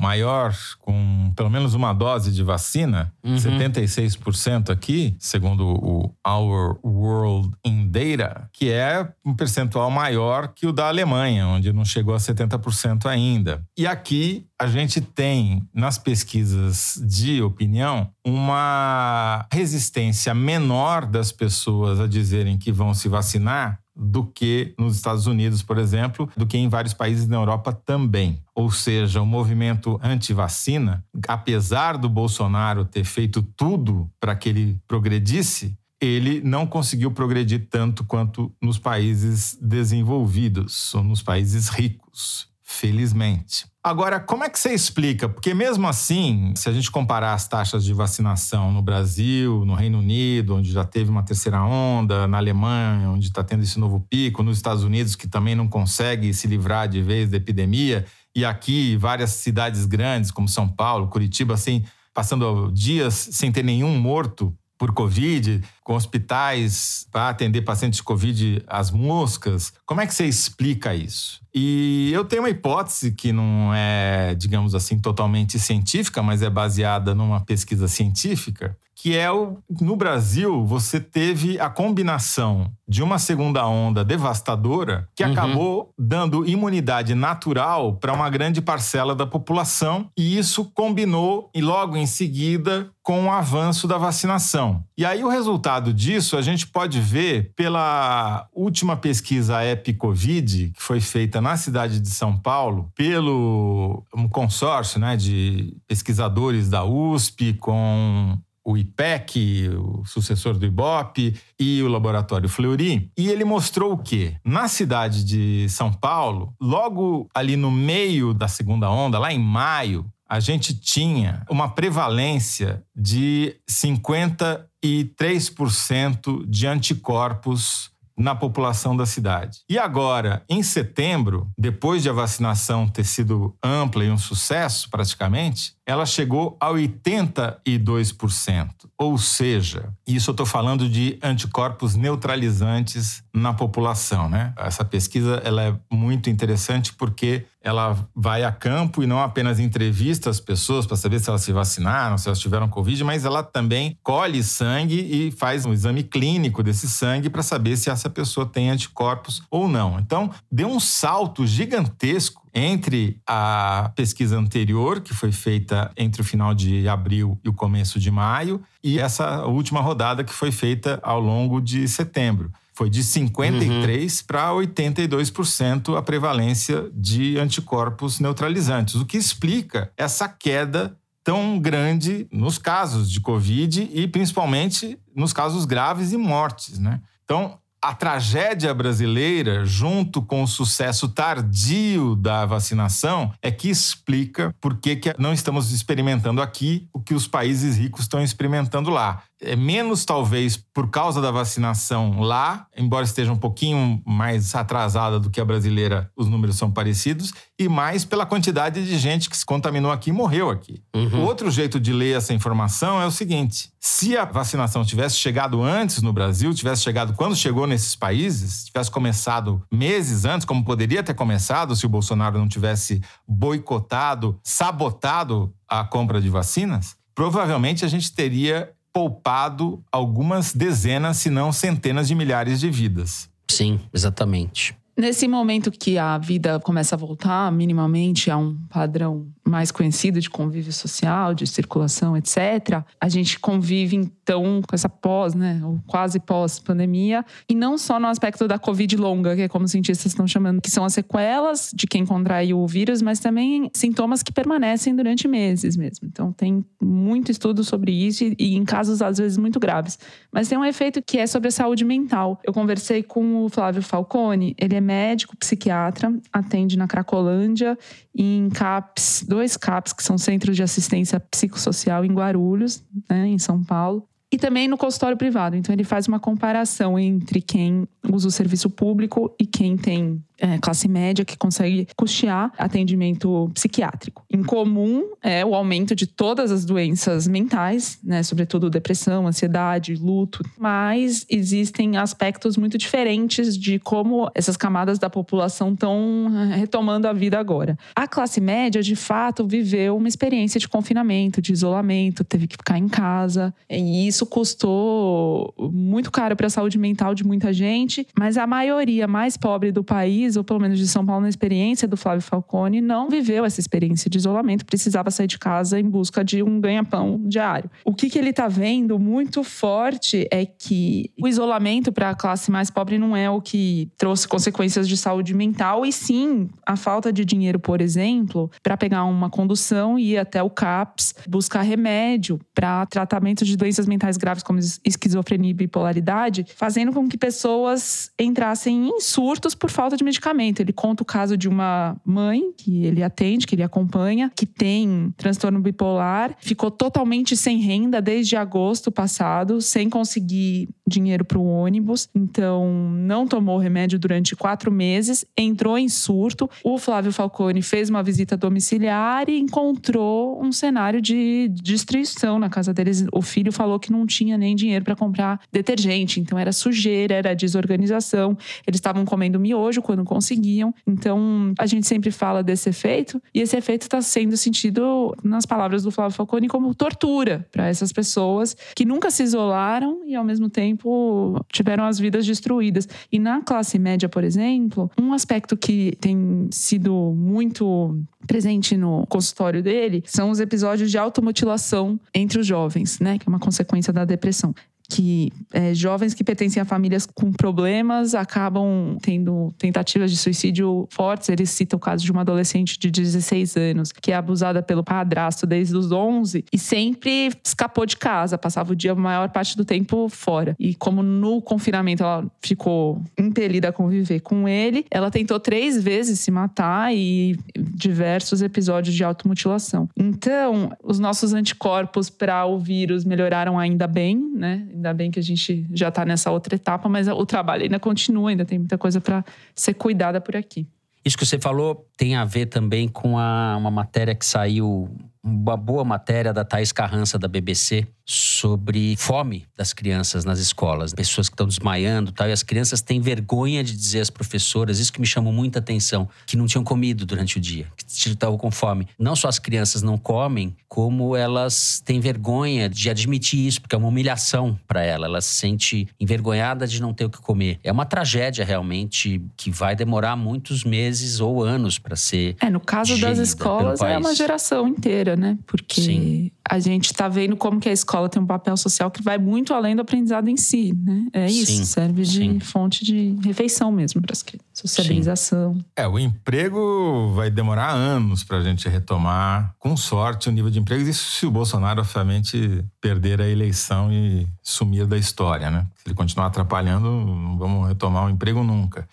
maior, com pelo menos uma dose de vacina, Uhum. 76% aqui, segundo o Our World in Data, que é um percentual maior que o da Alemanha, onde não chegou a 70% ainda. E aqui a gente tem, nas pesquisas de opinião, uma resistência menor das pessoas a dizerem que vão se vacinar do que nos Estados Unidos, por exemplo, do que em vários países na Europa também. Ou seja, o movimento anti-vacina, apesar do Bolsonaro ter feito tudo para que ele progredisse, ele não conseguiu progredir tanto quanto nos países desenvolvidos ou nos países ricos, felizmente. Agora, como é que você explica? Porque mesmo assim, se a gente comparar as taxas de vacinação no Brasil, no Reino Unido, onde já teve uma terceira onda, na Alemanha, onde está tendo esse novo pico, nos Estados Unidos, que também não consegue se livrar de vez da epidemia, e aqui várias cidades grandes, como São Paulo, Curitiba, assim, passando dias sem ter nenhum morto por Covid, com hospitais para atender pacientes de Covid às moscas. Como é que você explica isso? E eu tenho uma hipótese que não é, digamos assim, totalmente científica, mas é baseada numa pesquisa científica, que é o no Brasil você teve a combinação de uma segunda onda devastadora que Uhum. acabou dando imunidade natural para uma grande parcela da população e isso combinou e logo em seguida com o avanço da vacinação. E aí o resultado disso a gente pode ver pela última pesquisa EpiCovid, que foi feita na cidade de São Paulo pelo um consórcio né, de pesquisadores da USP com o IPEC, o sucessor do IBOP, e o Laboratório Fleury. E ele mostrou o quê? Na cidade de São Paulo, logo ali no meio da segunda onda, lá em maio, a gente tinha uma prevalência de 53% de anticorpos na população da cidade. E agora, em setembro, depois de a vacinação ter sido ampla e um sucesso praticamente, ela chegou a 82%. Ou seja, isso eu estou falando de anticorpos neutralizantes na população, né? Essa pesquisa ela é muito interessante porque ela vai a campo e não apenas entrevista as pessoas para saber se elas se vacinaram, se elas tiveram Covid, mas ela também colhe sangue e faz um exame clínico desse sangue para saber se essa pessoa tem anticorpos ou não. Então, deu um salto gigantesco entre a pesquisa anterior, que foi feita entre o final de abril e o começo de maio, e essa última rodada que foi feita ao longo de setembro. Foi de 53% uhum. para 82% a prevalência de anticorpos neutralizantes, o que explica essa queda tão grande nos casos de Covid e principalmente nos casos graves e mortes, né? Então, a tragédia brasileira, junto com o sucesso tardio da vacinação, é que explica por que, que não estamos experimentando aqui o que os países ricos estão experimentando lá é menos talvez por causa da vacinação lá, embora esteja um pouquinho mais atrasada do que a brasileira, os números são parecidos, e mais pela quantidade de gente que se contaminou aqui e morreu aqui. Uhum. Outro jeito de ler essa informação é o seguinte: se a vacinação tivesse chegado antes no Brasil, tivesse chegado quando chegou nesses países, tivesse começado meses antes, como poderia ter começado se o Bolsonaro não tivesse boicotado, sabotado a compra de vacinas, provavelmente a gente teria poupado algumas dezenas, se não centenas de milhares de vidas. Sim, exatamente. Nesse momento que a vida começa a voltar minimamente a um padrão mais conhecido de convívio social, de circulação, etc., a gente convive então com essa pós, né, ou quase pós-pandemia, e não só no aspecto da Covid longa, que é como os cientistas estão chamando, que são as sequelas de quem contraiu o vírus, mas também sintomas que permanecem durante meses mesmo. Então tem muito estudo sobre isso e, em casos às vezes muito graves. Mas tem um efeito que é sobre a saúde mental. Eu conversei com o Flávio Falcone, ele é médico, psiquiatra, atende na Cracolândia em CAPS, dois CAPS, que são Centros de Assistência Psicossocial em Guarulhos, né, em São Paulo e também no consultório privado. Então, ele faz uma comparação entre quem usa o serviço público e quem tem é, classe média que consegue custear atendimento psiquiátrico. Em comum é o aumento de todas as doenças mentais, né, sobretudo depressão, ansiedade, luto, mas existem aspectos muito diferentes de como essas camadas da população estão é, retomando a vida agora. A classe média, de fato, viveu uma experiência de confinamento, de isolamento, teve que ficar em casa, e isso custou muito caro para a saúde mental de muita gente, mas a maioria mais pobre do país país, ou pelo menos de São Paulo, na experiência do Flávio Falcone, não viveu essa experiência de isolamento, precisava sair de casa em busca de um ganha-pão diário. O que, que ele está vendo muito forte é que o isolamento para a classe mais pobre não é o que trouxe consequências de saúde mental, e sim a falta de dinheiro, por exemplo, para pegar uma condução e ir até o CAPS, buscar remédio para tratamento de doenças mentais graves como esquizofrenia e bipolaridade, fazendo com que pessoas entrassem em surtos por falta de medicamento. Ele conta o caso de uma mãe que ele atende, que ele acompanha, que tem transtorno bipolar, ficou totalmente sem renda desde agosto passado, sem conseguir dinheiro para o ônibus, então não tomou remédio durante quatro meses, entrou em surto. O Flávio Falcone fez uma visita domiciliar e encontrou um cenário de destruição na casa deles. O filho falou que não tinha nem dinheiro para comprar detergente, então era sujeira, era desorganização. Eles estavam comendo miojo quando conseguiam. Então, a gente sempre fala desse efeito, e esse efeito está sendo sentido, nas palavras do Flávio Falcone, como tortura para essas pessoas que nunca se isolaram e, ao mesmo tempo, tiveram as vidas destruídas. E na classe média, por exemplo, um aspecto que tem sido muito presente no consultório dele são os episódios de automutilação entre os jovens, né, que é uma consequência da depressão que é, jovens que pertencem a famílias com problemas acabam tendo tentativas de suicídio fortes. Eles citam o caso de uma adolescente de 16 anos que é abusada pelo padrasto desde os 11 e sempre escapou de casa, passava o dia a maior parte do tempo fora. E como no confinamento ela ficou impelida a conviver com ele, ela tentou três vezes se matar e diversos episódios de automutilação. Então, os nossos anticorpos para o vírus melhoraram ainda bem, né? Ainda bem que a gente já está nessa outra etapa, mas o trabalho ainda continua, ainda tem muita coisa para ser cuidada por aqui. Isso que você falou tem a ver também com a, uma matéria que saiu, uma boa matéria da Thais Carrança da BBC, sobre fome das crianças nas escolas, pessoas que estão desmaiando, tal, e as crianças têm vergonha de dizer às professoras, isso que me chamou muita atenção, que não tinham comido durante o dia, que estavam com fome. Não só as crianças não comem, como elas têm vergonha de admitir isso, porque é uma humilhação para ela. Ela se sente envergonhada de não ter o que comer. É uma tragédia realmente que vai demorar muitos meses ou anos para ser. É, no caso das escolas é uma geração inteira, né? Porque Sim a gente está vendo como que a escola tem um papel social que vai muito além do aprendizado em si, né? É isso, sim, serve de sim. fonte de refeição mesmo para as crianças, socialização. Sim. É, o emprego vai demorar anos para a gente retomar, com sorte, o nível de emprego. Isso se o Bolsonaro, obviamente, perder a eleição e sumir da história, né? Se ele continuar atrapalhando, não vamos retomar o emprego nunca.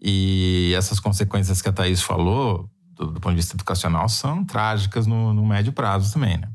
E essas consequências que a Thaís falou, do, do ponto de vista educacional, são trágicas no, no médio prazo também, né?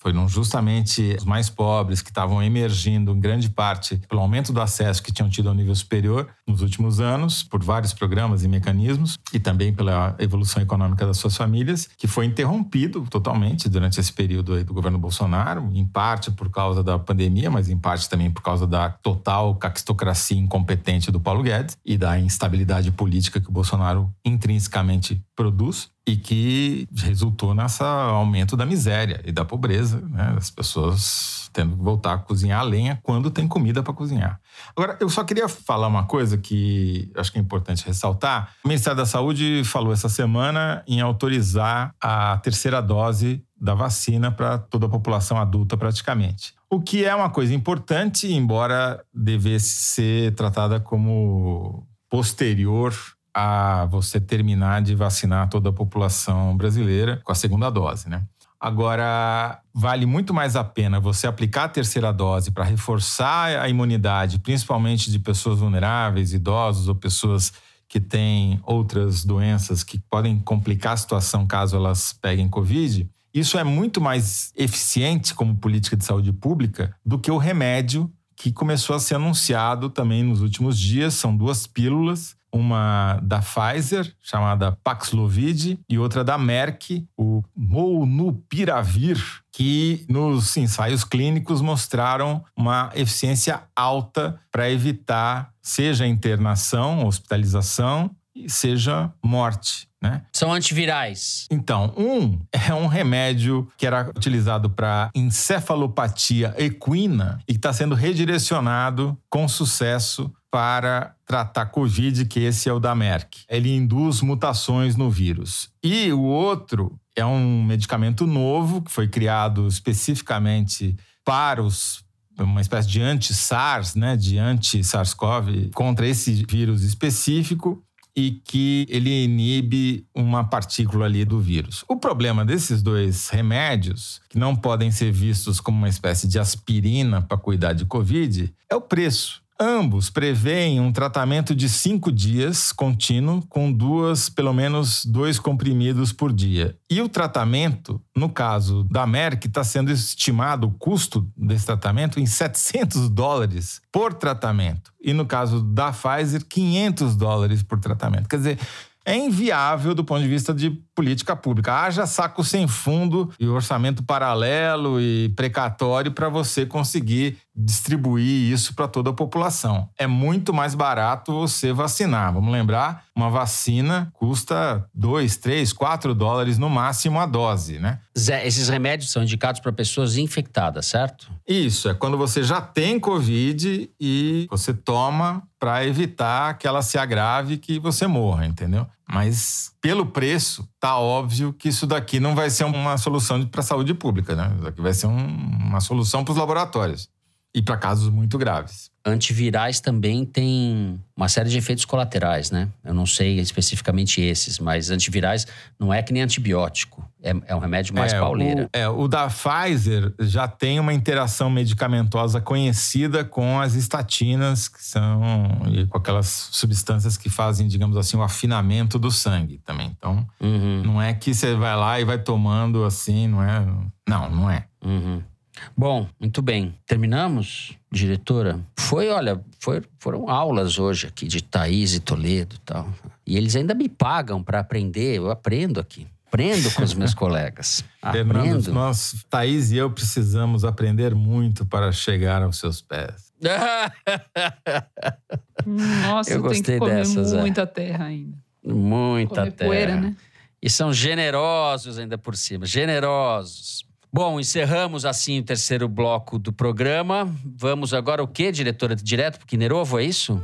Foram justamente os mais pobres que estavam emergindo, em grande parte, pelo aumento do acesso que tinham tido ao nível superior nos últimos anos, por vários programas e mecanismos, e também pela evolução econômica das suas famílias, que foi interrompido totalmente durante esse período do governo Bolsonaro, em parte por causa da pandemia, mas em parte também por causa da total caquistocracia incompetente do Paulo Guedes e da instabilidade política que o Bolsonaro intrinsecamente produz e que resultou nesse aumento da miséria e da pobreza, né? As pessoas tendo que voltar a cozinhar a lenha quando tem comida para cozinhar. Agora, eu só queria falar uma coisa que acho que é importante ressaltar. O Ministério da Saúde falou essa semana em autorizar a terceira dose da vacina para toda a população adulta praticamente. O que é uma coisa importante, embora devesse ser tratada como posterior a você terminar de vacinar toda a população brasileira com a segunda dose, né? Agora, vale muito mais a pena você aplicar a terceira dose para reforçar a imunidade, principalmente de pessoas vulneráveis, idosos ou pessoas que têm outras doenças que podem complicar a situação caso elas peguem Covid. Isso é muito mais eficiente como política de saúde pública do que o remédio que começou a ser anunciado também nos últimos dias. São duas pílulas uma da Pfizer, chamada Paxlovid, e outra da Merck, o Molnupiravir, que nos ensaios clínicos mostraram uma eficiência alta para evitar seja internação, hospitalização, seja morte. Né? São antivirais. Então, um é um remédio que era utilizado para encefalopatia equina e que está sendo redirecionado com sucesso para tratar Covid, que esse é o da Merck. Ele induz mutações no vírus. E o outro é um medicamento novo que foi criado especificamente para os uma espécie de anti-SARS, né, de anti-SARS-CoV contra esse vírus específico e que ele inibe uma partícula ali do vírus. O problema desses dois remédios, que não podem ser vistos como uma espécie de aspirina para cuidar de Covid, é o preço. Ambos prevêem um tratamento de cinco dias contínuo, com duas, pelo menos dois comprimidos por dia. E o tratamento, no caso da Merck, está sendo estimado o custo desse tratamento em 700 dólares por tratamento. E no caso da Pfizer, 500 dólares por tratamento. Quer dizer, é inviável do ponto de vista de política pública. Haja saco sem fundo e orçamento paralelo e precatório para você conseguir distribuir isso para toda a população. É muito mais barato você vacinar. Vamos lembrar, uma vacina custa 2, 3, 4 dólares no máximo a dose, né? Zé, esses remédios são indicados para pessoas infectadas, certo? Isso, é quando você já tem Covid e você toma para evitar que ela se agrave e que você morra, entendeu? Mas pelo preço, tá óbvio que isso daqui não vai ser uma solução para a saúde pública, né? Isso daqui vai ser um, uma solução para os laboratórios. E para casos muito graves. Antivirais também tem uma série de efeitos colaterais, né? Eu não sei especificamente esses, mas antivirais não é que nem antibiótico. É, é um remédio mais é, pauleira. O, é, o da Pfizer já tem uma interação medicamentosa conhecida com as estatinas, que são e com aquelas substâncias que fazem, digamos assim, o afinamento do sangue também. Então, uhum. não é que você vai lá e vai tomando assim, não é? Não, não é. Uhum. Bom, muito bem. Terminamos, diretora? Foi, olha, foi, foram aulas hoje aqui de Thaís e Toledo e tal. E eles ainda me pagam para aprender, eu aprendo aqui. Aprendo com os meus colegas. <laughs> Fernando, nós, Thaís e eu, precisamos aprender muito para chegar aos seus pés. <laughs> Nossa, eu gostei que comer dessas, é. muita é. terra ainda. Muita comer terra. Poeira, né? E são generosos ainda por cima, generosos. Bom, encerramos assim o terceiro bloco do programa. Vamos agora o quê, diretora? Direto pro Kinerovo, é isso?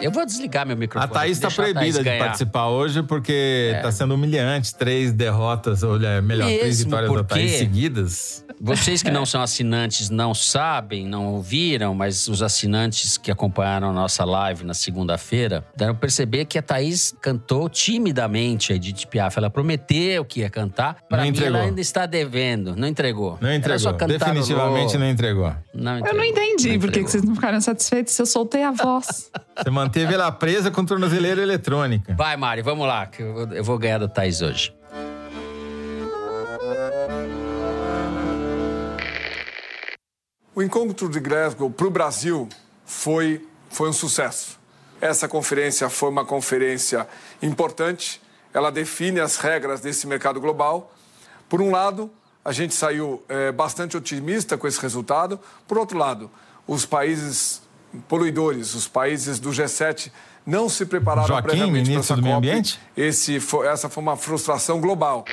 Eu vou desligar meu microfone. A Thaís está proibida de participar hoje porque está é. sendo humilhante. Três derrotas, olha, melhor, Mesmo três vitórias da Thaís seguidas. Vocês que não são assinantes não sabem, não ouviram, mas os assinantes que acompanharam a nossa live na segunda-feira deram perceber que a Thaís cantou timidamente a Edith Piaf. Ela prometeu que ia cantar. Para mim, entregou. ela ainda está devendo. Não entregou. Não entregou. Definitivamente não entregou. não entregou. Eu não entendi não por que vocês não ficaram satisfeitos se eu soltei a voz. Você manteve ela presa com tornozeleira eletrônica. Vai, Mari, vamos lá, que eu vou ganhar da Thaís hoje. O encontro de Glasgow para o Brasil foi, foi um sucesso. Essa conferência foi uma conferência importante, ela define as regras desse mercado global. Por um lado, a gente saiu é, bastante otimista com esse resultado. Por outro lado, os países poluidores, os países do G7 não se prepararam Joaquim, previamente para essa do Meio Ambiente? Esse foi, essa foi uma frustração global.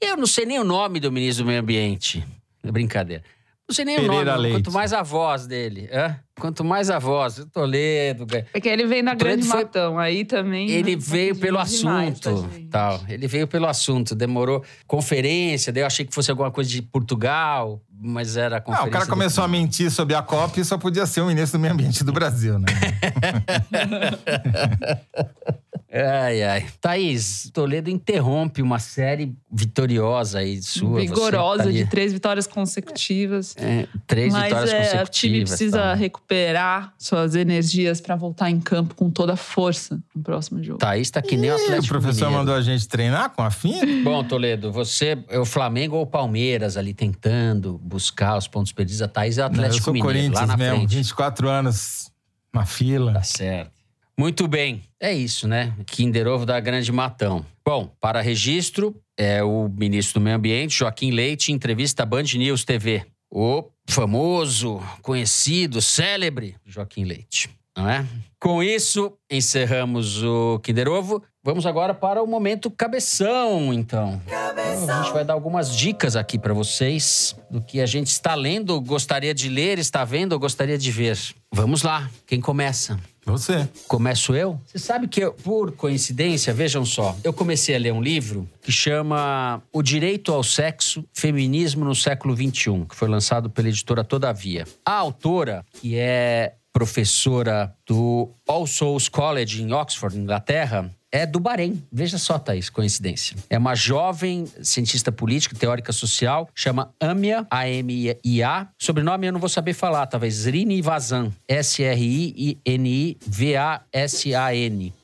Eu não sei nem o nome do ministro do Meio Ambiente. É brincadeira. Não sei nem Pereira o nome, Leite. quanto mais a voz dele. Hã? Quanto mais a voz, o Toledo. É que ele veio na Grande foi... Matão, aí também. Ele veio pelo assunto. tal. Ele veio pelo assunto. Demorou conferência, daí eu achei que fosse alguma coisa de Portugal, mas era a conferência. Ah, o cara começou a mentir sobre a COP e só podia ser o ministro do Meio Ambiente do Brasil, né? <laughs> Ai, ai. Thaís, Toledo interrompe uma série vitoriosa aí sua. Vigorosa, tá de três vitórias consecutivas. É, três Mas, vitórias é, consecutivas. O time precisa tá. recuperar suas energias para voltar em campo com toda a força no próximo jogo. Thaís tá que nem o Atlético O professor Mineiro. mandou a gente treinar com a FIM? Bom, Toledo, você é o Flamengo ou o Palmeiras ali tentando buscar os pontos perdidos. A Thaís é o Atlético Não, eu sou Mineiro, Corinthians lá na mesmo, frente. 24 anos na fila. Tá certo. Muito bem, é isso, né? Kinder Ovo da Grande Matão. Bom, para registro, é o ministro do Meio Ambiente, Joaquim Leite, entrevista à Band News TV. O famoso, conhecido, célebre Joaquim Leite, não é? Com isso, encerramos o Kinder Ovo. Vamos agora para o momento cabeção, então. Cabeção. A gente vai dar algumas dicas aqui para vocês do que a gente está lendo, gostaria de ler, está vendo ou gostaria de ver. Vamos lá, quem começa? Você. Começo eu? Você sabe que, eu, por coincidência, vejam só, eu comecei a ler um livro que chama O Direito ao Sexo, Feminismo no Século XXI, que foi lançado pela editora Todavia. A autora, que é professora do All Souls College em Oxford, Inglaterra, é do Bahrein. Veja só, Thaís, coincidência. É uma jovem cientista política, teórica social, chama Amia, A-M-I-A. Sobrenome eu não vou saber falar, talvez Srini Vazan, S-R-I-N-I-V-A-S-A-N.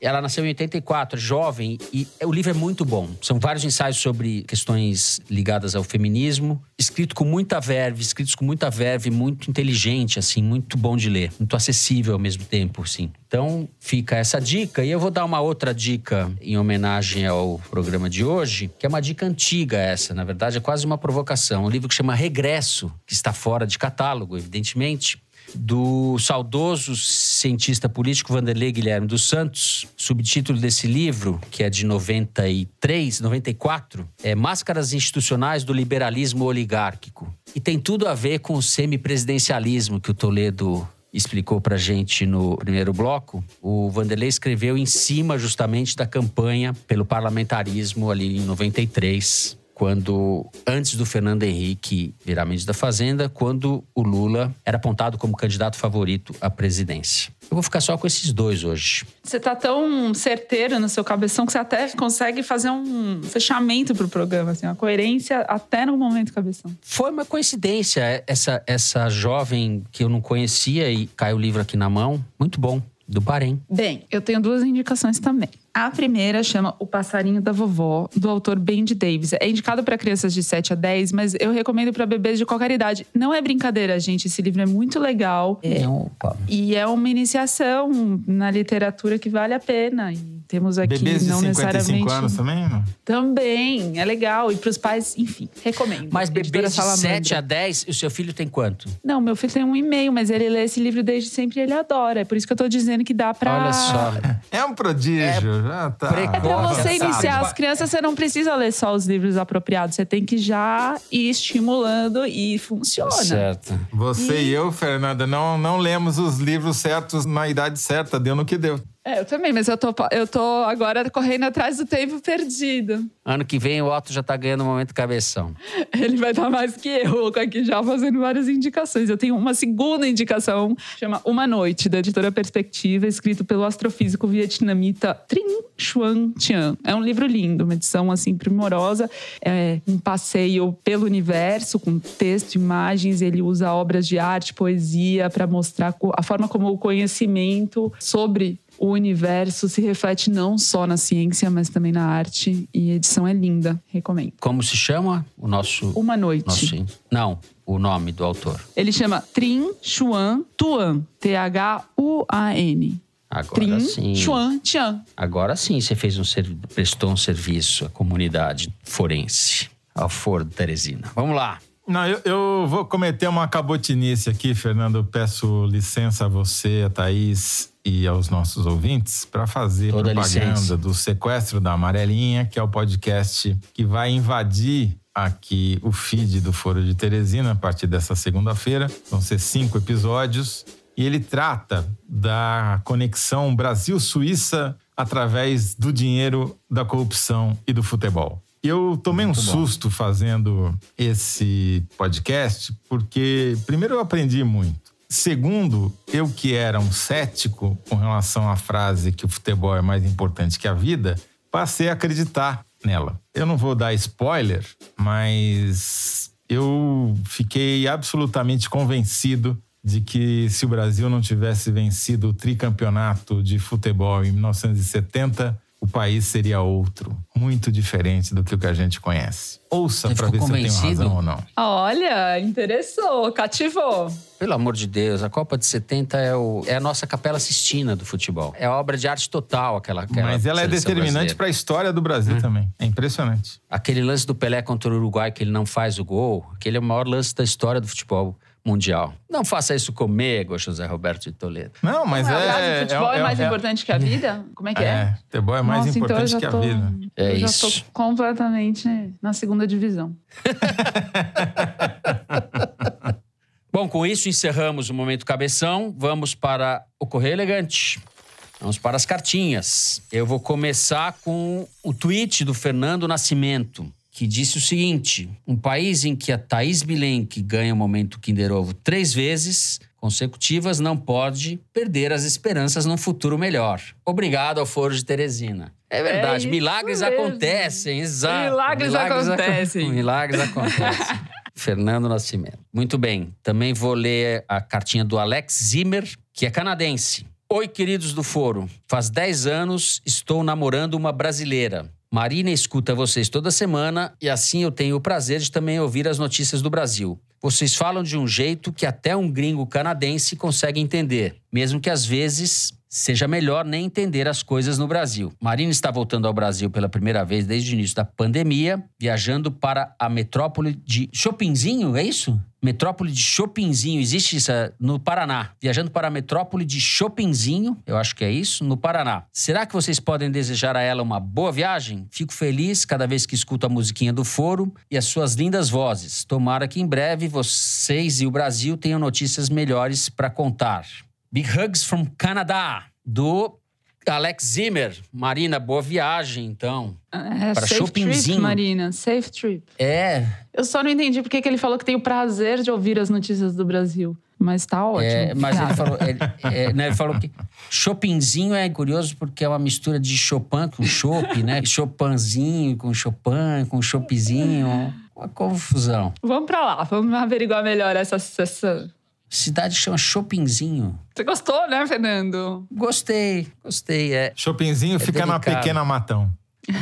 Ela nasceu em 84, jovem, e o livro é muito bom. São vários ensaios sobre questões ligadas ao feminismo, escrito com muita verve, escritos com muita verve, muito inteligente, assim, muito bom de ler, muito acessível ao mesmo tempo, assim. Então, fica essa dica. E eu vou dar uma outra dica em homenagem ao programa de hoje, que é uma dica antiga essa. Na verdade, é quase uma provocação. Um livro que chama Regresso, que está fora de catálogo, evidentemente do saudoso cientista político Vanderlei Guilherme dos Santos. Subtítulo desse livro, que é de 93, 94, é Máscaras Institucionais do Liberalismo Oligárquico. E tem tudo a ver com o semipresidencialismo que o Toledo explicou para gente no primeiro bloco, o Vanderlei escreveu em cima justamente da campanha pelo parlamentarismo ali em 93 quando antes do Fernando Henrique virar ministro da Fazenda, quando o Lula era apontado como candidato favorito à presidência. Eu vou ficar só com esses dois hoje. Você tá tão certeiro no seu cabeção que você até consegue fazer um fechamento pro programa, assim, uma coerência até no momento cabeção. Foi uma coincidência essa essa jovem que eu não conhecia e caiu o livro aqui na mão. Muito bom, do Bahrein. Bem, eu tenho duas indicações também. A primeira chama O Passarinho da Vovó, do autor Bendy Davis. É indicado para crianças de 7 a 10, mas eu recomendo para bebês de qualquer idade. Não é brincadeira, gente. Esse livro é muito legal. É, e é uma iniciação na literatura que vale a pena. E temos aqui Bebês de não 55 necessariamente. anos também? não? Também, é legal. E para os pais, enfim, recomendo. Mas bebês de Salamandra. 7 a 10, o seu filho tem quanto? Não, meu filho tem um e-mail, mas ele lê esse livro desde sempre e ele adora. É por isso que eu tô dizendo que dá pra. Olha só. É um prodígio, já tá. É pra você iniciar as crianças, você não precisa ler só os livros apropriados. Você tem que já ir estimulando e funciona. Certo. Você e eu, Fernanda, não, não lemos os livros certos na idade certa, deu no que deu. É, eu também, mas eu tô, eu tô agora correndo atrás do tempo perdido. Ano que vem o Otto já tá ganhando o momento cabeção. <laughs> Ele vai estar mais que eu aqui já fazendo várias indicações. Eu tenho uma segunda indicação, chama Uma Noite, da editora Perspectiva, escrito pelo astrofísico vietnamita Trinh Xuan Tian. É um livro lindo, uma edição assim primorosa, é um passeio pelo universo com texto, imagens. Ele usa obras de arte, poesia para mostrar a forma como o conhecimento sobre o universo se reflete não só na ciência, mas também na arte. E a edição é linda, recomendo. Como se chama o nosso. Uma Noite. nosso não, o nome do autor. Ele chama Trin Xuan Tuan. T-H-U-A-N. Agora Trin sim. Xuan Tian. Agora sim você fez um prestou um serviço à comunidade forense, ao Foro de Teresina. Vamos lá. Não, eu, eu vou cometer uma cabotinice aqui, Fernando. Eu peço licença a você, a Thaís e aos nossos ouvintes para fazer Toda propaganda licença. do Sequestro da Amarelinha, que é o podcast que vai invadir aqui o feed do Foro de Teresina a partir dessa segunda-feira. Vão ser cinco episódios. E ele trata da conexão Brasil-Suíça através do dinheiro, da corrupção e do futebol. Eu tomei um susto fazendo esse podcast, porque, primeiro, eu aprendi muito. Segundo, eu que era um cético com relação à frase que o futebol é mais importante que a vida, passei a acreditar nela. Eu não vou dar spoiler, mas eu fiquei absolutamente convencido de que se o Brasil não tivesse vencido o tricampeonato de futebol em 1970, o país seria outro, muito diferente do que o que a gente conhece. Ouça Você para ver ficou se eu tenho convencido? razão ou não. Olha, interessou, cativou. Pelo amor de Deus, a Copa de 70 é, o- é a nossa capela Sistina do futebol. É a obra de arte total, aquela. aquela Mas ela é determinante para a história do Brasil também. É impressionante. Aquele lance do Pelé contra o Uruguai que ele não faz o gol, aquele é o maior lance da história do futebol mundial. Não faça isso comigo, José Roberto de Toledo. Não, mas Não, é. aliás, o futebol é, mais importante que a vida? Como é que é? É, futebol é mais Nossa, então importante já que a tô- vida. É eu isso. já tô completamente na segunda divisão. <laughs> Bom, com isso encerramos o Momento Cabeção. Vamos para o Correio Elegante. Vamos para as cartinhas. Eu vou começar com o tweet do Fernando Nascimento, que disse o seguinte: um país em que a Thaís Bilenque ganha o momento Kinder Ovo três vezes consecutivas não pode perder as esperanças num futuro melhor. Obrigado ao Foro de Teresina. É verdade, isso milagres mesmo. acontecem, exato. Milagres acontecem. acon- Milagres acontecem. <laughs> Fernando Nascimento. Muito bem. Também vou ler a cartinha do Alex Zimmer, que é canadense. Oi, queridos do Foro. Faz 10 anos estou namorando uma brasileira. Marina escuta vocês toda semana e assim eu tenho o prazer de também ouvir as notícias do Brasil. Vocês falam de um jeito que até um gringo canadense consegue entender, mesmo que às vezes seja melhor nem entender as coisas no Brasil. Marina está voltando ao Brasil pela primeira vez desde o início da pandemia, viajando para a metrópole de Chopinzinho, é isso? Metrópole de Chopinzinho, existe isso é, no Paraná. Viajando para a metrópole de Chopinzinho, eu acho que é isso, no Paraná. Será que vocês podem desejar a ela uma boa viagem? Fico feliz cada vez que escuto a musiquinha do foro e as suas lindas vozes. Tomara que em breve vocês e o Brasil tenham notícias melhores para contar. Big Hugs from Canada, do Alex Zimmer, Marina, boa viagem, então. É, Pra safe trip, Marina. Safe trip. É, Eu só não entendi porque que ele falou que tem o prazer de ouvir as notícias do Brasil. Mas tá ótimo. é, mas ele falou, ele, é, né, ele falou que Chopinzinho é curioso porque é uma mistura de Chopin com Chop, né? <laughs> Chopinzinho com Chopin, com Chopzinho. Uma confusão. Vamos pra lá, vamos averiguar melhor essa, essa... Cidade chama Chopinzinho. Você gostou, né, Fernando? Gostei, gostei. É, Chopinzinho É fica na delicado. Pequena Matão.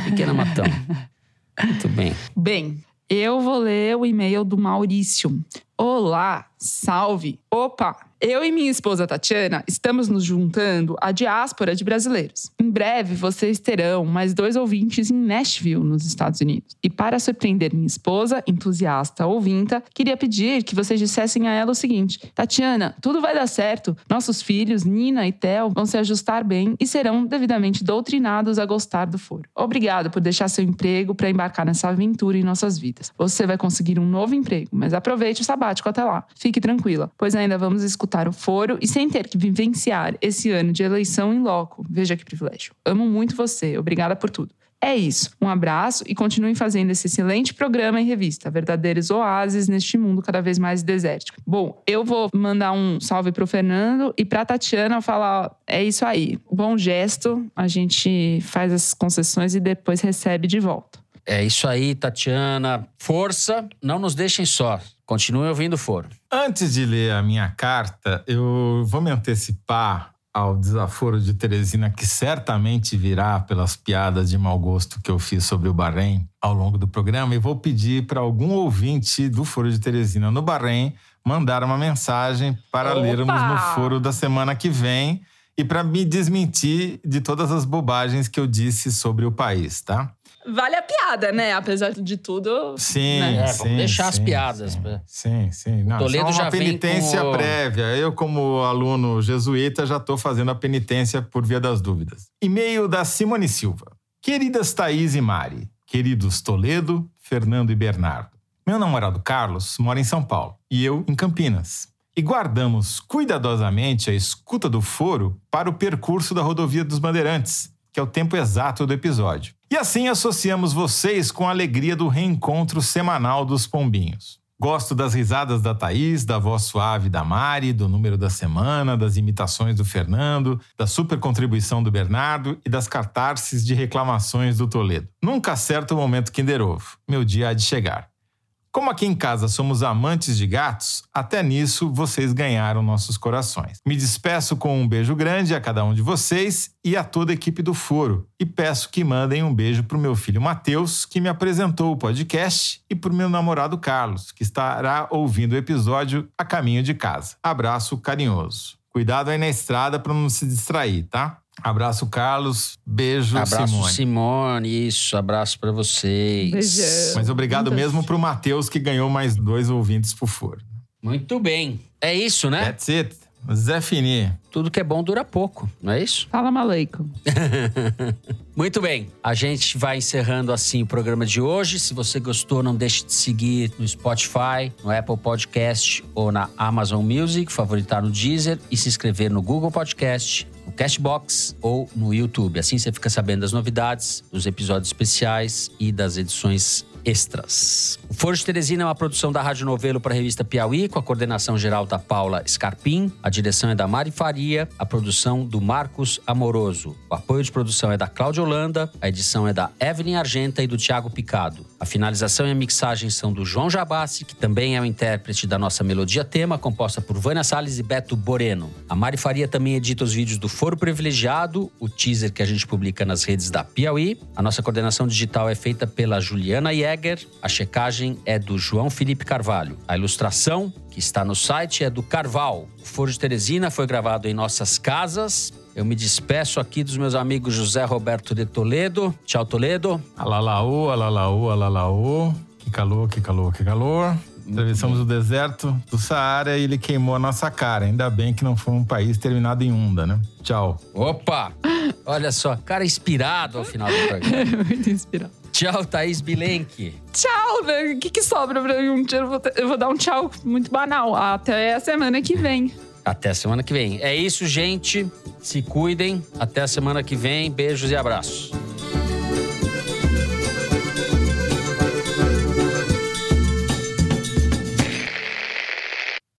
Pequena Matão. <laughs> Muito bem. Bem, eu vou ler o e-mail do Maurício. Olá, salve. Opa, eu e minha esposa Tatiana estamos nos juntando à diáspora de brasileiros. Em breve vocês terão mais dois ouvintes em Nashville, nos Estados Unidos. E para surpreender minha esposa, entusiasta ouvinta, queria pedir que vocês dissessem a ela o seguinte: Tatiana, tudo vai dar certo. Nossos filhos, Nina e Theo, vão se ajustar bem e serão devidamente doutrinados a gostar do foro. Obrigado por deixar seu emprego para embarcar nessa aventura em nossas vidas. Você vai conseguir um novo emprego, mas aproveite o sabático até lá. Fique tranquila, pois ainda vamos escutar o foro e sem ter que vivenciar esse ano de eleição em loco. Veja que privilégio. Amo muito você. Obrigada por tudo. É isso. Um abraço e continuem fazendo esse excelente programa e revista, verdadeiros oásis neste mundo cada vez mais desértico. Bom, eu vou mandar um salve pro Fernando e pra Tatiana falar: é isso aí. Bom gesto, a gente faz as concessões e depois recebe de volta. É isso aí, Tatiana. Força, não nos deixem só. Continuem ouvindo o foro. Antes de ler a minha carta, eu vou me antecipar ao desaforo de Teresina, que certamente virá pelas piadas de mau gosto que eu fiz sobre o Bahrein ao longo do programa, e vou pedir para algum ouvinte do Foro de Teresina no Bahrein mandar uma mensagem para Opa! lermos no Foro da semana que vem e para me desmentir de todas as bobagens que eu disse sobre o país, tá? Vale a piada, né? Apesar de tudo. Sim, né? É, sim, vamos deixar as sim, piadas. Sim, sim. sim. Não, Toledo só uma já vem penitência com prévia. Eu, como aluno jesuíta, já estou fazendo a penitência por via das dúvidas. E-mail da Simone Silva. Queridas Thaís e Mari, queridos Toledo, Fernando e Bernardo. Meu namorado Carlos mora em São Paulo e eu em Campinas. E guardamos cuidadosamente a escuta do foro para o percurso da rodovia dos Bandeirantes, que é o tempo exato do episódio. E assim associamos vocês com a alegria do reencontro semanal dos pombinhos. Gosto das risadas da Thaís, da voz suave da Mari, do número da semana, das imitações do Fernando, da super contribuição do Bernardo e das catarses de reclamações do Toledo. Nunca acerta o momento Kinder Ovo. Meu dia há de chegar. Como aqui em casa somos amantes de gatos, até nisso vocês ganharam nossos corações. Me despeço com um beijo grande a cada um de vocês e a toda a equipe do Foro. E peço que mandem um beijo para o meu filho Matheus, que me apresentou o podcast, e para o meu namorado Carlos, que estará ouvindo o episódio a caminho de casa. Abraço carinhoso. Cuidado aí na estrada para não se distrair, tá? Abraço, Carlos. Beijo, Abraço, Simone. Simone. Isso, abraço pra vocês. Beijão. Mas obrigado mesmo pro Matheus, que ganhou mais dois ouvintes pro foro. Muito bem. É isso, né? That's it. Zé Fini. Tudo que é bom dura pouco, não é isso? Fala, Maleico. <laughs> Muito bem, a gente vai encerrando assim o programa de hoje. Se você gostou, não deixe de seguir no Spotify, no Apple Podcast ou na Amazon Music, favoritar no Deezer e se inscrever no Google Podcast, no Cashbox ou no YouTube. Assim você fica sabendo das novidades, dos episódios especiais e das edições extras. O Foro de Teresina é uma produção da Rádio Novelo para a revista Piauí, com a coordenação geral da Paula Scarpim, a direção é da Mari Faria, a produção do Marcos Amoroso. O apoio de produção é da Cláudia Holanda, a edição é da Evelyn Argenta e do Tiago Picado. A finalização e a mixagem são do João Jabassi, que também é o intérprete da nossa melodia tema, composta por Vânia Salles e Beto Boreno. A Mari Faria também edita os vídeos do Foro Privilegiado, o teaser que a gente publica nas redes da Piauí. A nossa coordenação digital é feita pela Juliana Jäger, a checagem é do João Felipe Carvalho. A ilustração, que está no site, é do Carval. O Foro de Teresina foi gravado em nossas casas. Eu me despeço aqui dos meus amigos José Roberto de Toledo. Tchau, Toledo. Alalaô, alalaô, alalaô. Que calor, que calor, que calor. Atravessamos o deserto do Saara e ele queimou a nossa cara. Ainda bem que não foi um país terminado em onda, né? Tchau. Opa! Olha só, cara inspirado ao final do <laughs> programa. Muito inspirado. Tchau, Thaís Bilenque. Tchau, né? O que, que sobra pra mim? Um tchau, Eu vou, eu vou dar um tchau muito banal. Até a semana que vem. Até semana que vem. É isso, gente. Se cuidem. Até a semana que vem. Beijos e abraços.